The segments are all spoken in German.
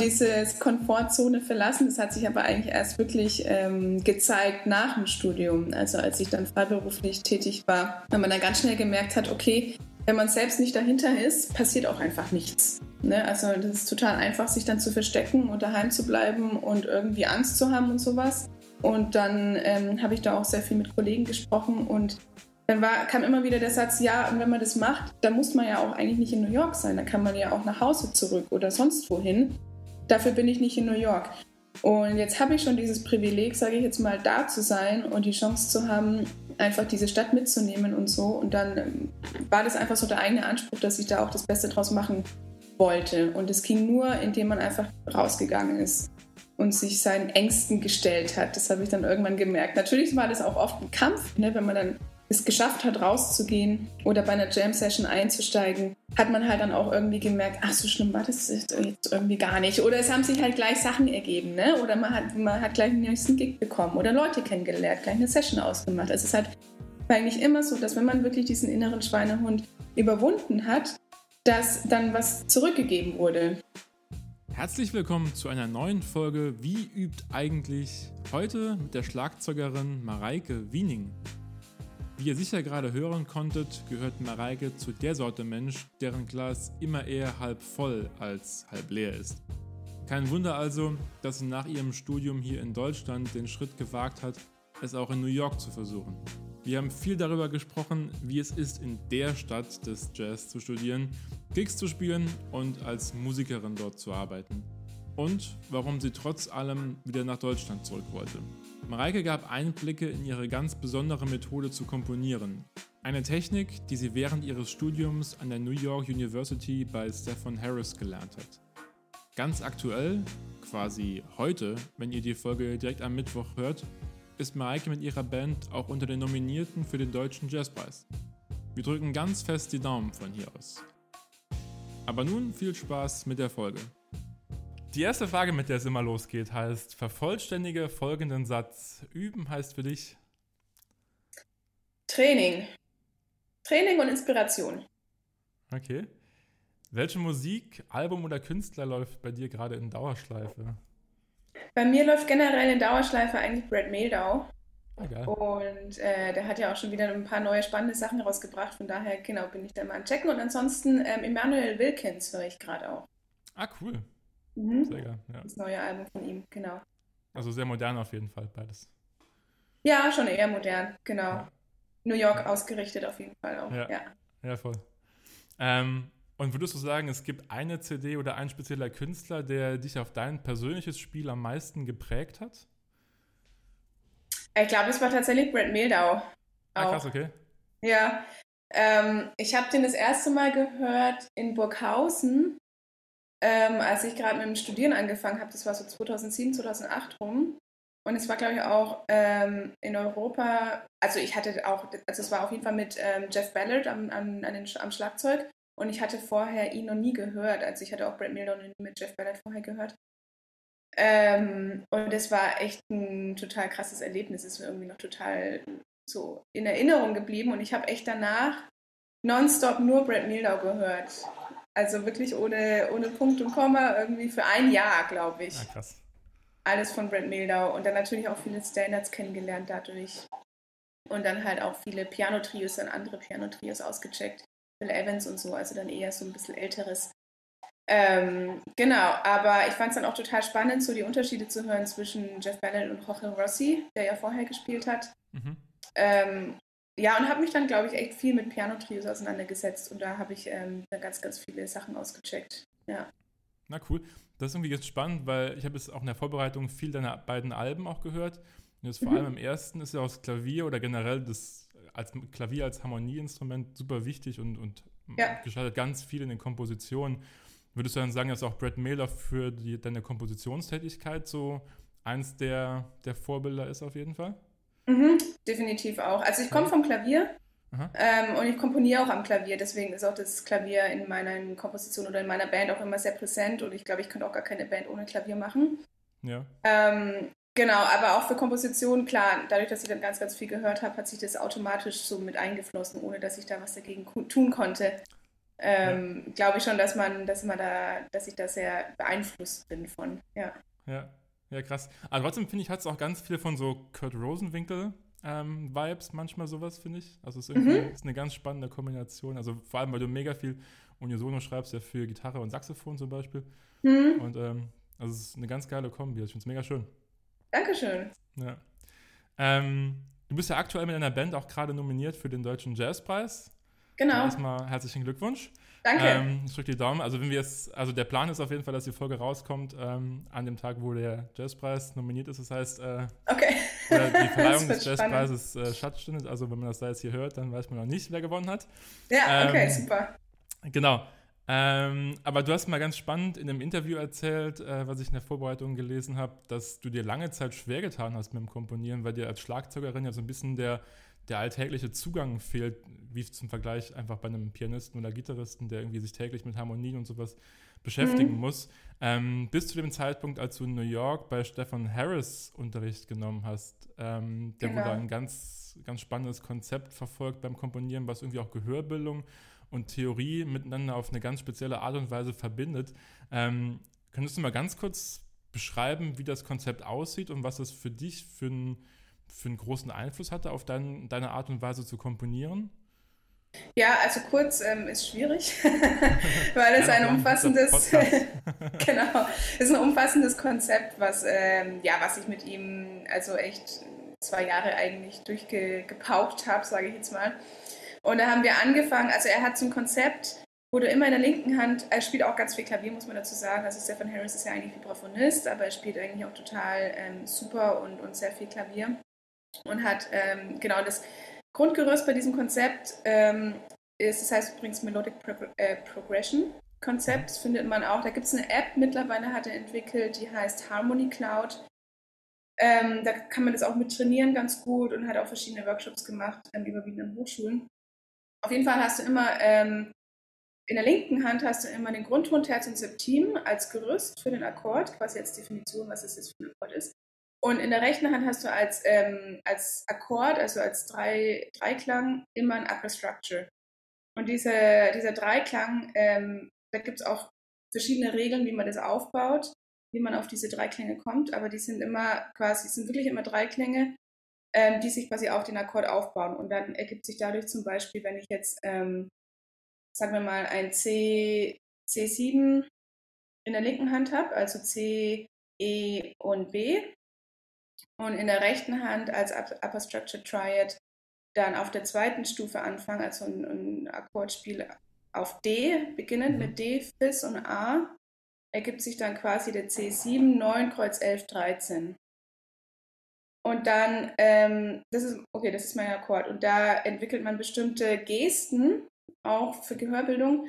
diese Komfortzone verlassen. Das hat sich aber eigentlich erst wirklich ähm, gezeigt nach dem Studium, also als ich dann freiberuflich tätig war, weil man dann ganz schnell gemerkt hat, okay, wenn man selbst nicht dahinter ist, passiert auch einfach nichts. Ne? Also das ist total einfach, sich dann zu verstecken und daheim zu bleiben und irgendwie Angst zu haben und sowas. Und dann ähm, habe ich da auch sehr viel mit Kollegen gesprochen und dann war, kam immer wieder der Satz, ja, und wenn man das macht, dann muss man ja auch eigentlich nicht in New York sein, dann kann man ja auch nach Hause zurück oder sonst wohin. Dafür bin ich nicht in New York. Und jetzt habe ich schon dieses Privileg, sage ich jetzt mal, da zu sein und die Chance zu haben, einfach diese Stadt mitzunehmen und so. Und dann ähm, war das einfach so der eigene Anspruch, dass ich da auch das Beste draus machen wollte. Und es ging nur, indem man einfach rausgegangen ist und sich seinen Ängsten gestellt hat. Das habe ich dann irgendwann gemerkt. Natürlich war das auch oft ein Kampf, ne, wenn man dann es geschafft hat, rauszugehen oder bei einer Jam-Session einzusteigen, hat man halt dann auch irgendwie gemerkt, ach, so schlimm war das jetzt irgendwie gar nicht. Oder es haben sich halt gleich Sachen ergeben, ne? Oder man hat, man hat gleich einen nächsten Gig bekommen oder Leute kennengelernt, gleich eine Session ausgemacht. Also es ist halt eigentlich immer so, dass wenn man wirklich diesen inneren Schweinehund überwunden hat, dass dann was zurückgegeben wurde. Herzlich willkommen zu einer neuen Folge Wie übt eigentlich? Heute mit der Schlagzeugerin Mareike Wiening. Wie ihr sicher gerade hören konntet, gehört Mareike zu der Sorte Mensch, deren Glas immer eher halb voll als halb leer ist. Kein Wunder also, dass sie nach ihrem Studium hier in Deutschland den Schritt gewagt hat, es auch in New York zu versuchen. Wir haben viel darüber gesprochen, wie es ist, in der Stadt des Jazz zu studieren, Gigs zu spielen und als Musikerin dort zu arbeiten. Und warum sie trotz allem wieder nach Deutschland zurück wollte. Mareike gab Einblicke in ihre ganz besondere Methode zu komponieren. Eine Technik, die sie während ihres Studiums an der New York University bei Stephen Harris gelernt hat. Ganz aktuell, quasi heute, wenn ihr die Folge direkt am Mittwoch hört, ist Mareike mit ihrer Band auch unter den Nominierten für den Deutschen Jazzpreis. Wir drücken ganz fest die Daumen von hier aus. Aber nun viel Spaß mit der Folge. Die erste Frage, mit der es immer losgeht, heißt: Vervollständige folgenden Satz. Üben heißt für dich? Training. Training und Inspiration. Okay. Welche Musik, Album oder Künstler läuft bei dir gerade in Dauerschleife? Bei mir läuft generell in Dauerschleife eigentlich Brad Meldau. Egal. Ah, und äh, der hat ja auch schon wieder ein paar neue spannende Sachen rausgebracht. Von daher, genau, bin ich da mal am Checken. Und ansonsten ähm, Emmanuel Wilkins höre ich gerade auch. Ah, cool. Mhm. Sehr geil, ja. Das neue Album von ihm, genau. Also sehr modern auf jeden Fall, beides. Ja, schon eher modern, genau. Ja. New York ausgerichtet auf jeden Fall auch. Ja, ja. ja voll. Ähm, und würdest du sagen, es gibt eine CD oder ein spezieller Künstler, der dich auf dein persönliches Spiel am meisten geprägt hat? Ich glaube, es war tatsächlich Brad Mehldau. Ah, krass, okay. Ja. Ähm, ich habe den das erste Mal gehört in Burghausen ähm, als ich gerade mit dem Studieren angefangen habe, das war so 2007, 2008 rum. Und es war, glaube ich, auch ähm, in Europa, also ich hatte auch, also es war auf jeden Fall mit ähm, Jeff Ballard am, am, den, am, Schlagzeug und ich hatte vorher ihn noch nie gehört. Also ich hatte auch Brad Miller noch nie mit Jeff Ballard vorher gehört. Ähm, und es war echt ein total krasses Erlebnis. Es ist mir irgendwie noch total so in Erinnerung geblieben und ich habe echt danach nonstop nur Brad Mildau gehört. Also wirklich ohne, ohne Punkt und Komma, irgendwie für ein Jahr, glaube ich. Ah, krass. Alles von Brent Mildau und dann natürlich auch viele Standards kennengelernt dadurch. Und dann halt auch viele Piano-Trios und andere Piano-Trios ausgecheckt. Bill Evans und so, also dann eher so ein bisschen älteres. Ähm, genau, aber ich fand es dann auch total spannend, so die Unterschiede zu hören zwischen Jeff Ballard und Jorge Rossi, der ja vorher gespielt hat. Mhm. Ähm, ja, und habe mich dann, glaube ich, echt viel mit Piano-Trios auseinandergesetzt und da habe ich ähm, ganz, ganz viele Sachen ausgecheckt. Ja. Na cool. Das ist irgendwie jetzt spannend, weil ich habe jetzt auch in der Vorbereitung viel deiner beiden Alben auch gehört. Und jetzt vor mhm. allem im ersten ist ja auch das Klavier oder generell das als Klavier als Harmonieinstrument super wichtig und, und ja. gestaltet ganz viel in den Kompositionen. Würdest du dann sagen, dass auch Brad Mailer für die, deine Kompositionstätigkeit so eins der, der Vorbilder ist auf jeden Fall? Mhm, definitiv auch. Also ich komme vom Klavier ähm, und ich komponiere auch am Klavier. Deswegen ist auch das Klavier in meiner Komposition oder in meiner Band auch immer sehr präsent. Und ich glaube, ich könnte auch gar keine Band ohne Klavier machen. Ja. Ähm, genau, aber auch für Komposition, klar, dadurch, dass ich dann ganz, ganz viel gehört habe, hat sich das automatisch so mit eingeflossen, ohne dass ich da was dagegen tun konnte. ähm, ja. glaube ich schon, dass man, dass man da, dass ich da sehr beeinflusst bin von, ja. Ja, ja, krass. Aber trotzdem finde ich, hat es auch ganz viel von so Kurt Rosenwinkel ähm, Vibes, manchmal sowas, finde ich. Also es ist mhm. ist eine ganz spannende Kombination. Also vor allem, weil du mega viel Unisono schreibst, ja für Gitarre und Saxophon zum Beispiel. Mhm. Und ähm, also es ist eine ganz geile Kombi. Ich finde es mega schön. Dankeschön. Ja. Ähm, du bist ja aktuell mit deiner Band auch gerade nominiert für den Deutschen Jazzpreis. Genau. Erstmal herzlichen Glückwunsch. Danke. Ähm, ich drücke die Daumen. Also wenn wir jetzt, also der Plan ist auf jeden Fall, dass die Folge rauskommt ähm, an dem Tag, wo der Jazzpreis nominiert ist. Das heißt, äh, okay. die Verleihung des Jazzpreises äh, stattfindet. Also wenn man das da jetzt hier hört, dann weiß man noch nicht, wer gewonnen hat. Ja, okay, ähm, super. Genau. Ähm, aber du hast mal ganz spannend in einem Interview erzählt, äh, was ich in der Vorbereitung gelesen habe, dass du dir lange Zeit schwer getan hast mit dem Komponieren, weil dir als Schlagzeugerin ja so ein bisschen der, der alltägliche Zugang fehlt, wie zum Vergleich einfach bei einem Pianisten oder Gitarristen, der irgendwie sich täglich mit Harmonien und sowas beschäftigen mhm. muss. Ähm, bis zu dem Zeitpunkt, als du in New York bei Stefan Harris Unterricht genommen hast, ähm, der genau. wohl ein ganz, ganz spannendes Konzept verfolgt beim Komponieren, was irgendwie auch Gehörbildung und Theorie miteinander auf eine ganz spezielle Art und Weise verbindet. Ähm, könntest du mal ganz kurz beschreiben, wie das Konzept aussieht und was es für dich für, ein, für einen großen Einfluss hatte auf dein, deine Art und Weise zu komponieren? Ja, also kurz ähm, ist schwierig, weil es ein umfassendes, genau, ist ein umfassendes Konzept, was ähm, ja, was ich mit ihm also echt zwei Jahre eigentlich durchgepaukt habe, sage ich jetzt mal. Und da haben wir angefangen, also er hat so ein Konzept, wo du immer in der linken Hand, er spielt auch ganz viel Klavier, muss man dazu sagen. Also Stefan Harris ist ja eigentlich Vibraphonist, aber er spielt eigentlich auch total ähm, super und, und sehr viel Klavier. Und hat ähm, genau das Grundgerüst bei diesem Konzept ähm, ist, das heißt übrigens Melodic Pro äh, Progression Konzept, das findet man auch. Da gibt es eine App mittlerweile, hat er entwickelt, die heißt Harmony Cloud. Ähm, da kann man das auch mit trainieren ganz gut und hat auch verschiedene Workshops gemacht, ähm, überwiegend an Hochschulen. Auf jeden Fall hast du immer ähm, in der linken Hand hast du immer den Grundton, Terz und Septim als Gerüst für den Akkord, quasi als Definition, was es jetzt für ein Akkord ist. Und in der rechten Hand hast du als, ähm, als Akkord, also als Drei, Dreiklang, immer ein Upper Structure. Und diese, dieser Dreiklang, ähm, da gibt es auch verschiedene Regeln, wie man das aufbaut, wie man auf diese Dreiklänge kommt, aber die sind immer quasi, sind wirklich immer Dreiklänge, ähm, die sich quasi auf den Akkord aufbauen. Und dann ergibt sich dadurch zum Beispiel, wenn ich jetzt, ähm, sagen wir mal, ein C, C7 in der linken Hand habe, also C, E und B, und in der rechten Hand als Upper Structure Triad dann auf der zweiten Stufe anfange, also ein, ein Akkordspiel auf D, beginnend mhm. mit D, Fis und A, ergibt sich dann quasi der C7, 9, Kreuz 11, 13. Und dann, ähm, das ist, okay, das ist mein Akkord. Und da entwickelt man bestimmte Gesten, auch für Gehörbildung,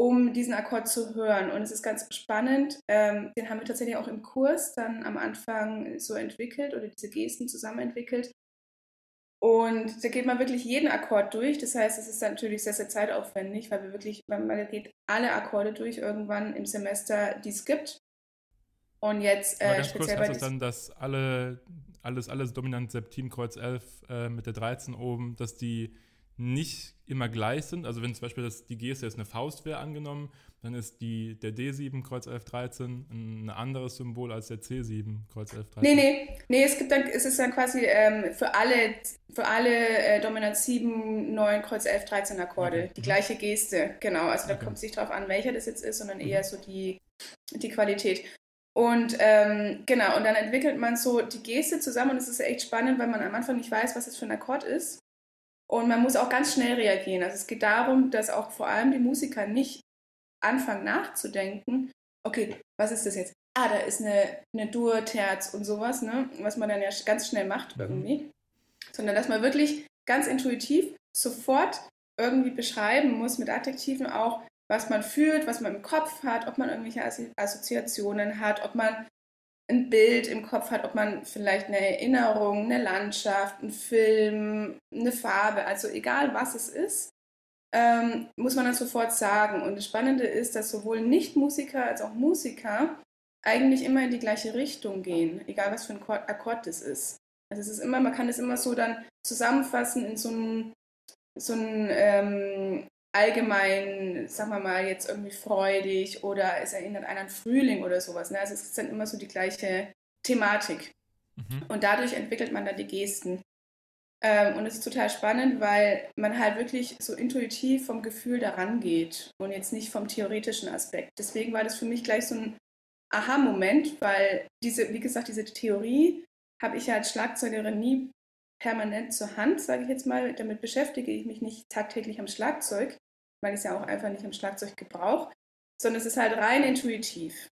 um diesen Akkord zu hören. Und es ist ganz spannend. Ähm, den haben wir tatsächlich auch im Kurs dann am Anfang so entwickelt oder diese Gesten zusammen entwickelt. Und da geht man wirklich jeden Akkord durch. Das heißt, es ist natürlich sehr, sehr zeitaufwendig, weil wir wirklich, man geht alle Akkorde durch irgendwann im Semester, die es gibt. Und jetzt äh, speziell kurz, das dann, dass alle alles, alles dominant Septim, Kreuz 11 äh, mit der 13 oben, dass die nicht immer gleich sind. Also wenn zum Beispiel das, die Geste jetzt eine Faust wäre angenommen, dann ist die, der D7 Kreuz 11 13 ein anderes Symbol als der C7 Kreuz 11 13. Nee, nee, nee, es gibt dann, es ist dann quasi ähm, für alle, für alle äh, Dominant 7, 9 Kreuz 11 13 Akkorde okay. die mhm. gleiche Geste, genau. Also da okay. kommt es nicht drauf an, welcher das jetzt ist, sondern mhm. eher so die, die Qualität. Und ähm, genau, und dann entwickelt man so die Geste zusammen und es ist echt spannend, weil man am Anfang nicht weiß, was das für ein Akkord ist. Und man muss auch ganz schnell reagieren. Also es geht darum, dass auch vor allem die Musiker nicht anfangen nachzudenken, okay, was ist das jetzt? Ah, da ist eine, eine Dur, Terz und sowas, ne? was man dann ja ganz schnell macht mhm. irgendwie. Sondern dass man wirklich ganz intuitiv sofort irgendwie beschreiben muss mit Adjektiven auch, was man fühlt, was man im Kopf hat, ob man irgendwelche Assoziationen hat, ob man ein Bild im Kopf hat, ob man vielleicht eine Erinnerung, eine Landschaft, einen Film, eine Farbe, also egal was es ist, ähm, muss man dann sofort sagen. Und das Spannende ist, dass sowohl Nicht-Musiker als auch Musiker eigentlich immer in die gleiche Richtung gehen, egal was für ein Akkord das ist. Also es ist immer, man kann es immer so dann zusammenfassen in so ein, so ein ähm, allgemein, sagen wir mal, jetzt irgendwie freudig oder es erinnert einen an Frühling oder sowas. Ne? Also es ist dann immer so die gleiche Thematik. Mhm. Und dadurch entwickelt man dann die Gesten. Ähm, und es ist total spannend, weil man halt wirklich so intuitiv vom Gefühl daran geht und jetzt nicht vom theoretischen Aspekt. Deswegen war das für mich gleich so ein Aha-Moment, weil diese, wie gesagt, diese Theorie habe ich ja als Schlagzeugerin nie permanent zur Hand, sage ich jetzt mal. Damit beschäftige ich mich nicht tagtäglich am Schlagzeug, weil ich es ja auch einfach nicht am Schlagzeug gebrauche, sondern es ist halt rein intuitiv.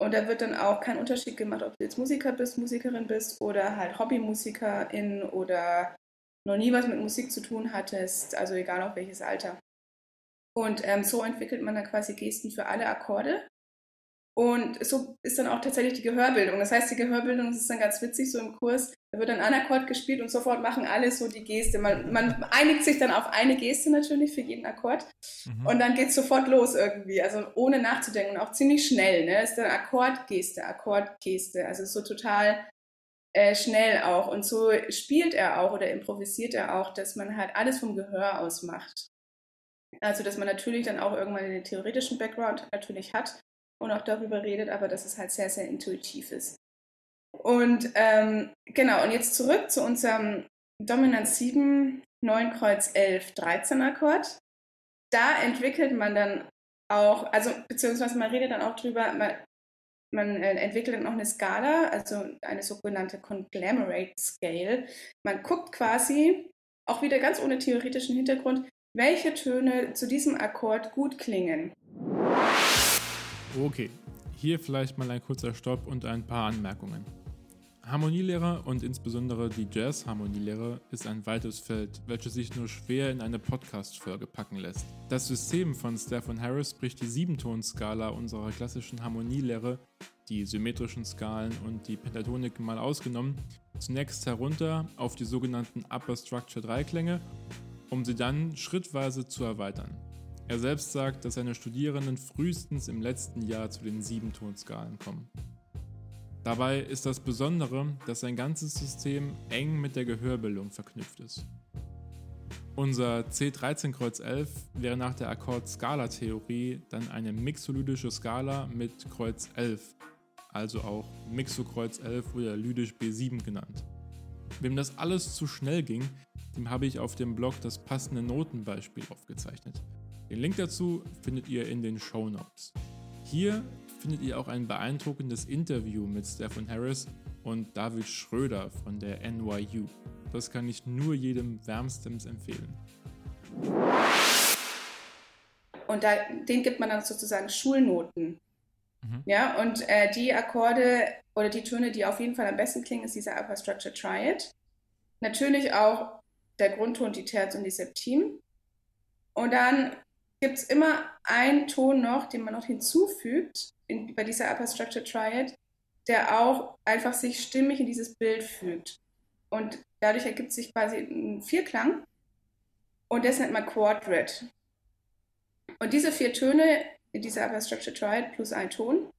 Und da wird dann auch kein Unterschied gemacht, ob du jetzt Musiker bist, Musikerin bist oder halt Hobbymusikerin oder noch nie was mit Musik zu tun hattest, also egal auf welches Alter. Und ähm, so entwickelt man dann quasi Gesten für alle Akkorde. Und so ist dann auch tatsächlich die Gehörbildung. Das heißt, die Gehörbildung das ist dann ganz witzig, so im Kurs, da wird dann ein Akkord gespielt und sofort machen alle so die Geste. Man, man einigt sich dann auf eine Geste natürlich für jeden Akkord mhm. und dann geht es sofort los irgendwie, also ohne nachzudenken und auch ziemlich schnell. Ne? Das ist dann Akkordgeste, Akkordgeste, also so total äh, schnell auch. Und so spielt er auch oder improvisiert er auch, dass man halt alles vom Gehör aus macht. Also, dass man natürlich dann auch irgendwann den theoretischen Background natürlich hat, und auch darüber redet, aber dass es halt sehr, sehr intuitiv ist. Und ähm, genau, und jetzt zurück zu unserem Dominant 7, 9 Kreuz 11, 13 Akkord. Da entwickelt man dann auch, also beziehungsweise man redet dann auch drüber, man, man äh, entwickelt dann auch eine Skala, also eine sogenannte Conglomerate Scale. Man guckt quasi, auch wieder ganz ohne theoretischen Hintergrund, welche Töne zu diesem Akkord gut klingen. Okay, hier vielleicht mal ein kurzer Stopp und ein paar Anmerkungen. Harmonielehre und insbesondere die Jazz-Harmonielehre ist ein weites Feld, welches sich nur schwer in eine Podcast-Folge packen lässt. Das System von Stephen Harris bricht die Siebentonskala unserer klassischen Harmonielehre, die symmetrischen Skalen und die Pentatonik mal ausgenommen, zunächst herunter auf die sogenannten Upper Structure Dreiklänge, um sie dann schrittweise zu erweitern. Er selbst sagt, dass seine Studierenden frühestens im letzten Jahr zu den Siebentonskalen kommen. Dabei ist das Besondere, dass sein ganzes System eng mit der Gehörbildung verknüpft ist. Unser C13 Kreuz 11 wäre nach der Akkord-Skala-Theorie dann eine mixolydische Skala mit Kreuz 11, also auch Mixokreuz 11 oder lydisch B7 genannt. Wem das alles zu schnell ging, dem habe ich auf dem Blog das passende Notenbeispiel aufgezeichnet. Den Link dazu findet ihr in den Show Notes. Hier findet ihr auch ein beeindruckendes Interview mit Stephen Harris und David Schröder von der NYU. Das kann ich nur jedem wärmstens empfehlen. Und da, den gibt man dann sozusagen Schulnoten. Mhm. Ja, und äh, die Akkorde oder die Töne, die auf jeden Fall am besten klingen, ist dieser Upper Structure Triad. Natürlich auch der Grundton, die Terz und die Septim. Und dann gibt es immer einen Ton noch, den man noch hinzufügt in, bei dieser Upper Structure Triad, der auch einfach sich stimmig in dieses Bild fügt. Und dadurch ergibt sich quasi ein Vierklang und das nennt man Quadrat. Und diese vier Töne in dieser Upper Structure Triad plus ein Ton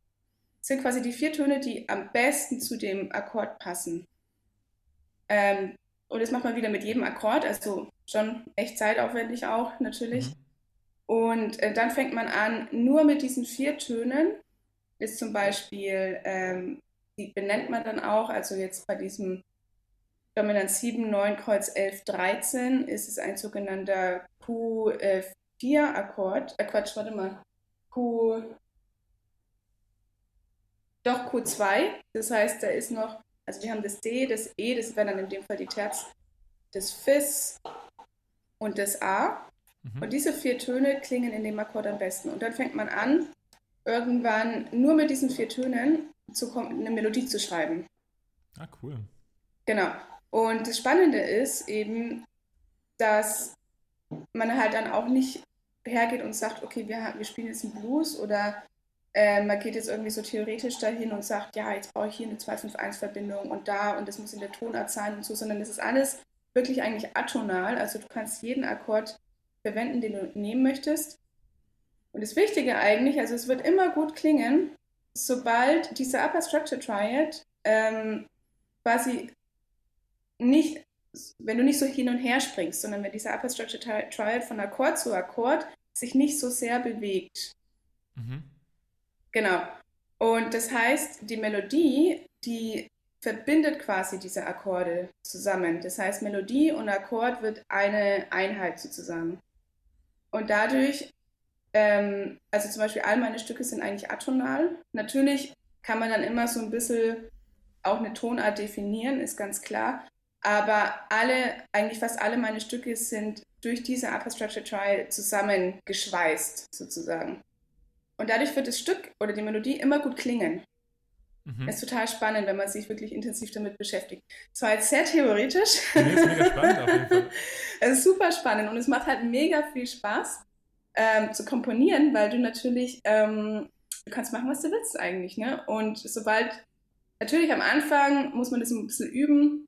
sind quasi die vier Töne, die am besten zu dem Akkord passen. Ähm, und das macht man wieder mit jedem Akkord, also schon echt zeitaufwendig auch natürlich. Mhm. Und äh, dann fängt man an, nur mit diesen vier Tönen, ist zum Beispiel, ähm, die benennt man dann auch, also jetzt bei diesem Dominant 7, 9, Kreuz 11, 13 ist es ein sogenannter Q4-Akkord. Äh, Quatsch, warte mal. Q. Doch Q2. Das heißt, da ist noch, also wir haben das D, das E, das wäre dann in dem Fall die Terz, das Fis und das A. Mhm. Und diese vier Töne klingen in dem Akkord am besten. Und dann fängt man an, irgendwann nur mit diesen vier Tönen zu eine Melodie zu schreiben. Ah, cool. Genau. Und das Spannende ist eben, dass man halt dann auch nicht hergeht und sagt, okay, wir, wir spielen jetzt einen Blues oder äh, man geht jetzt irgendwie so theoretisch dahin und sagt, ja, jetzt brauche ich hier eine 251-Verbindung und da und das muss in der Tonart sein und so, sondern es ist alles wirklich eigentlich atonal. Also du kannst jeden Akkord verwenden, den du nehmen möchtest. Und das Wichtige eigentlich, also es wird immer gut klingen, sobald diese Upper Structure Triad ähm, quasi nicht wenn du nicht so hin und her springst, sondern wenn dieser Upper Structure Triad von Akkord zu Akkord sich nicht so sehr bewegt. Mhm. Genau. Und das heißt, die Melodie, die verbindet quasi diese Akkorde zusammen. Das heißt, Melodie und Akkord wird eine Einheit sozusagen. Und dadurch, ähm, also zum Beispiel all meine Stücke sind eigentlich atonal. Natürlich kann man dann immer so ein bisschen auch eine Tonart definieren, ist ganz klar. Aber alle, eigentlich fast alle meine Stücke sind durch diese Upper Structure Trial zusammengeschweißt, sozusagen. Und dadurch wird das Stück oder die Melodie immer gut klingen. Mhm. Ist total spannend, wenn man sich wirklich intensiv damit beschäftigt. Zwar jetzt sehr theoretisch. Nee, ist mega spannend auf jeden Fall. es ist super spannend und es macht halt mega viel Spaß ähm, zu komponieren, weil du natürlich, ähm, du kannst machen, was du willst eigentlich. Ne? Und sobald, natürlich am Anfang muss man das ein bisschen üben,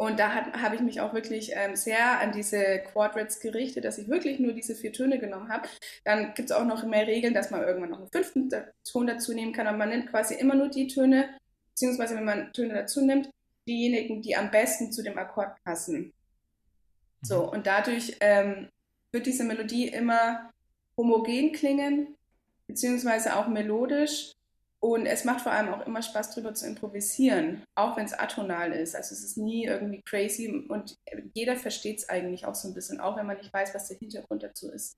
und da habe ich mich auch wirklich ähm, sehr an diese Quadrats gerichtet, dass ich wirklich nur diese vier Töne genommen habe. Dann gibt es auch noch mehr Regeln, dass man irgendwann noch einen fünften Ton dazu nehmen kann. Aber man nimmt quasi immer nur die Töne, beziehungsweise wenn man Töne dazu nimmt, diejenigen, die am besten zu dem Akkord passen. So, mhm. und dadurch ähm, wird diese Melodie immer homogen klingen, beziehungsweise auch melodisch. Und es macht vor allem auch immer Spaß, darüber zu improvisieren, auch wenn es atonal ist. Also es ist nie irgendwie crazy und jeder versteht es eigentlich auch so ein bisschen, auch wenn man nicht weiß, was der Hintergrund dazu ist.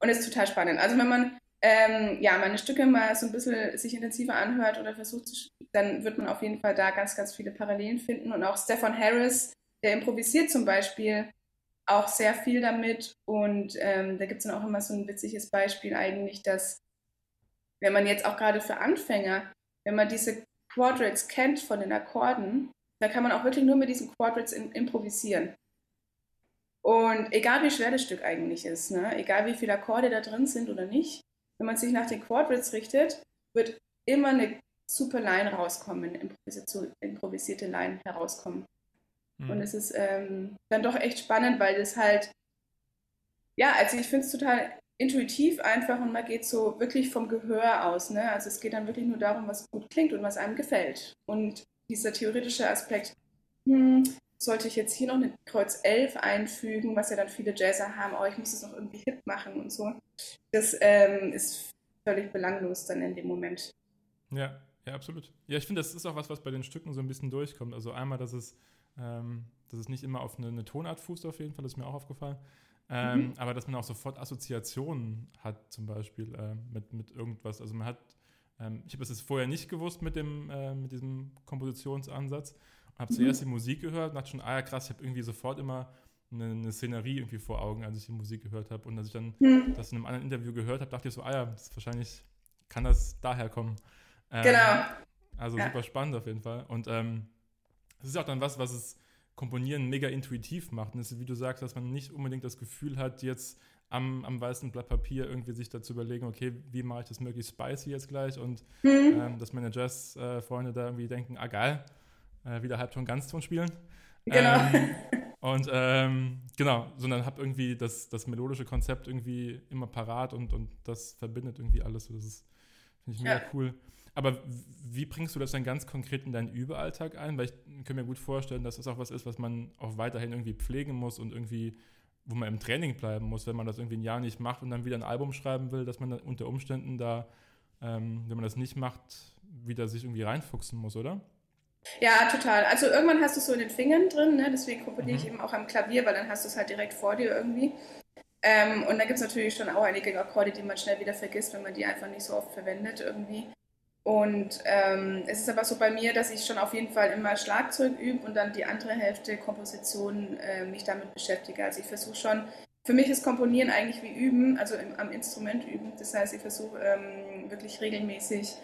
Und es ist total spannend. Also wenn man ähm, ja, meine Stücke mal so ein bisschen sich intensiver anhört oder versucht, zu, dann wird man auf jeden Fall da ganz, ganz viele Parallelen finden. Und auch Stefan Harris, der improvisiert zum Beispiel auch sehr viel damit. Und ähm, da gibt es dann auch immer so ein witziges Beispiel eigentlich, dass wenn man jetzt auch gerade für Anfänger, wenn man diese Quadrats kennt von den Akkorden, dann kann man auch wirklich nur mit diesen Quadrats in, improvisieren. Und egal wie schwer das Stück eigentlich ist, ne? egal wie viele Akkorde da drin sind oder nicht, wenn man sich nach den Quadrats richtet, wird immer eine super Line rauskommen, improvisierte Line herauskommen. Mhm. Und es ist ähm, dann doch echt spannend, weil das halt, ja, also ich finde es total intuitiv einfach und man geht so wirklich vom Gehör aus. Ne? Also es geht dann wirklich nur darum, was gut klingt und was einem gefällt. Und dieser theoretische Aspekt, hm, sollte ich jetzt hier noch eine Kreuz 11 einfügen, was ja dann viele Jazzer haben, oh, ich muss es noch irgendwie hip machen und so. Das ähm, ist völlig belanglos dann in dem Moment. Ja, ja, absolut. Ja, ich finde, das ist auch was, was bei den Stücken so ein bisschen durchkommt. Also einmal, dass es, ähm, dass es nicht immer auf eine, eine Tonart fußt, auf jeden Fall, das ist mir auch aufgefallen. Ähm, mhm. Aber dass man auch sofort Assoziationen hat, zum Beispiel äh, mit, mit irgendwas. Also man hat, ähm, ich habe es vorher nicht gewusst mit, dem, äh, mit diesem Kompositionsansatz habe mhm. zuerst die Musik gehört und dachte schon, ah ja krass, ich habe irgendwie sofort immer eine, eine, Szenerie irgendwie vor Augen, als ich die Musik gehört habe. Und als ich dann mhm. das in einem anderen Interview gehört habe, dachte ich so, ah ja, das wahrscheinlich kann das daher kommen. Ähm, genau. Also ja. super spannend auf jeden Fall. Und ähm, das ist auch dann was, was es Komponieren mega intuitiv macht. Und das ist, wie du sagst, dass man nicht unbedingt das Gefühl hat, jetzt am, am weißen Blatt Papier irgendwie sich dazu überlegen, okay, wie mache ich das möglichst spicy jetzt gleich und mhm. ähm, dass meine Jazz-Freunde da irgendwie denken, ah geil, äh, wieder Halbton, Ganzton spielen. Genau. Ähm, und ähm, genau, sondern habe irgendwie das, das melodische Konzept irgendwie immer parat und, und das verbindet irgendwie alles. Das ist, finde ich mega ja. cool. Aber wie bringst du das dann ganz konkret in deinen Überalltag ein? Weil ich kann mir gut vorstellen, dass das auch was ist, was man auch weiterhin irgendwie pflegen muss und irgendwie, wo man im Training bleiben muss, wenn man das irgendwie ein Jahr nicht macht und dann wieder ein Album schreiben will, dass man unter Umständen da, ähm, wenn man das nicht macht, wieder sich irgendwie reinfuchsen muss, oder? Ja, total. Also irgendwann hast du es so in den Fingern drin, ne? deswegen komponiere mhm. ich eben auch am Klavier, weil dann hast du es halt direkt vor dir irgendwie. Ähm, und da gibt es natürlich schon auch einige Akkorde, die man schnell wieder vergisst, wenn man die einfach nicht so oft verwendet irgendwie. Und ähm, es ist aber so bei mir, dass ich schon auf jeden Fall immer Schlagzeug übe und dann die andere Hälfte Komposition äh, mich damit beschäftige. Also ich versuche schon, für mich ist Komponieren eigentlich wie Üben, also im, am Instrument üben. Das heißt, ich versuche ähm, wirklich regelmäßig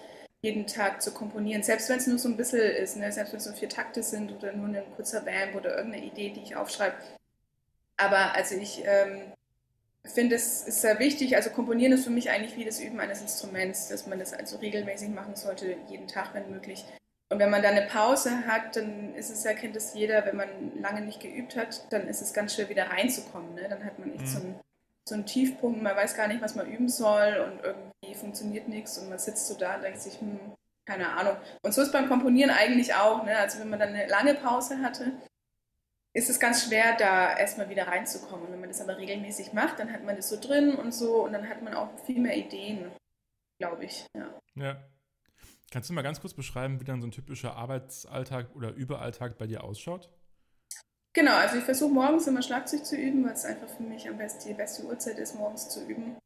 jeden Tag zu komponieren, selbst wenn es nur so ein bisschen ist, ne? selbst wenn es nur vier Takte sind oder nur ein kurzer Vamp oder irgendeine Idee, die ich aufschreibe. Aber also ich ähm, finde, es ist sehr wichtig. Also Komponieren ist für mich eigentlich wie das Üben eines Instruments, dass man das also regelmäßig machen sollte, jeden Tag, wenn möglich. Und wenn man da eine Pause hat, dann ist es ja, kennt es jeder, wenn man lange nicht geübt hat, dann ist es ganz schwer wieder reinzukommen. Ne? Dann hat man echt mhm. so, einen, so einen Tiefpunkt, man weiß gar nicht, was man üben soll und irgendwie funktioniert nichts und man sitzt so da und denkt sich, hm, keine Ahnung. Und so ist beim Komponieren eigentlich auch. Ne? Also wenn man dann eine lange Pause hatte, ist es ganz schwer, da erstmal wieder reinzukommen. Und wenn man das aber regelmäßig macht, dann hat man das so drin und so und dann hat man auch viel mehr Ideen, glaube ich. Ja. ja. Kannst du mal ganz kurz beschreiben, wie dann so ein typischer Arbeitsalltag oder Überalltag bei dir ausschaut? Genau, also ich versuche morgens immer Schlagzeug zu üben, weil es einfach für mich am besten die beste Uhrzeit ist, morgens zu üben.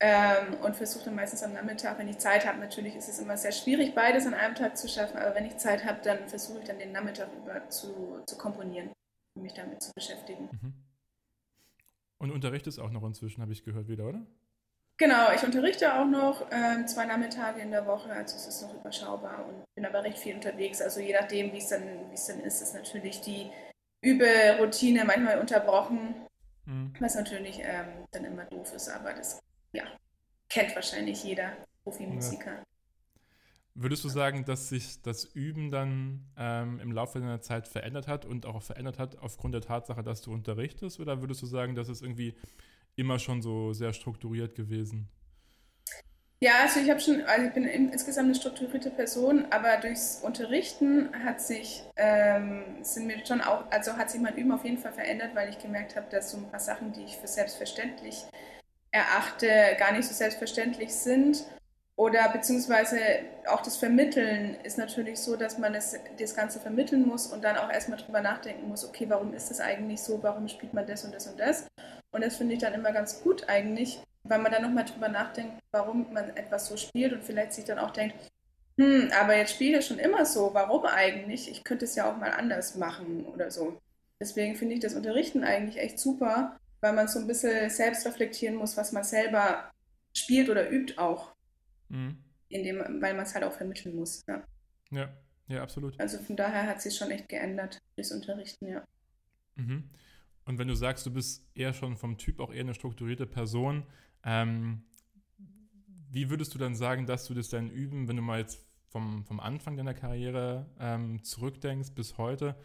Ähm, und versuche dann meistens am Nachmittag, wenn ich Zeit habe. Natürlich ist es immer sehr schwierig, beides an einem Tag zu schaffen, aber wenn ich Zeit habe, dann versuche ich dann den Nachmittag über zu, zu komponieren mich damit zu beschäftigen. Mhm. Und unterrichtest auch noch inzwischen, habe ich gehört, wieder, oder? Genau, ich unterrichte auch noch ähm, zwei Nachmittage in der Woche, also es ist noch überschaubar und bin aber recht viel unterwegs. Also je nachdem, wie es dann, dann ist, ist natürlich die Überoutine manchmal unterbrochen, mhm. was natürlich ähm, dann immer doof ist, aber das ja, kennt wahrscheinlich jeder Profimusiker. Ja. Würdest du sagen, dass sich das Üben dann ähm, im Laufe deiner Zeit verändert hat und auch verändert hat aufgrund der Tatsache, dass du unterrichtest? Oder würdest du sagen, dass es irgendwie immer schon so sehr strukturiert gewesen? Ja, also ich habe schon, also ich bin insgesamt eine strukturierte Person, aber durchs Unterrichten hat sich, ähm, sind mir schon auch, also hat sich mein Üben auf jeden Fall verändert, weil ich gemerkt habe, dass so ein paar Sachen, die ich für selbstverständlich erachte, gar nicht so selbstverständlich sind oder beziehungsweise auch das Vermitteln ist natürlich so, dass man das, das Ganze vermitteln muss und dann auch erstmal drüber nachdenken muss, okay, warum ist das eigentlich so, warum spielt man das und das und das. Und das finde ich dann immer ganz gut eigentlich, weil man dann nochmal drüber nachdenkt, warum man etwas so spielt und vielleicht sich dann auch denkt, hm, aber jetzt spiele ich schon immer so, warum eigentlich? Ich könnte es ja auch mal anders machen oder so. Deswegen finde ich das Unterrichten eigentlich echt super, weil man so ein bisschen selbst reflektieren muss, was man selber spielt oder übt auch. Mhm. Indem, weil man es halt auch vermitteln muss. Ja. ja, ja, absolut. Also von daher hat sich schon echt geändert, das Unterrichten, ja. Mhm. Und wenn du sagst, du bist eher schon vom Typ auch eher eine strukturierte Person, ähm, wie würdest du dann sagen, dass du das dann üben, wenn du mal jetzt vom, vom Anfang deiner Karriere ähm, zurückdenkst bis heute,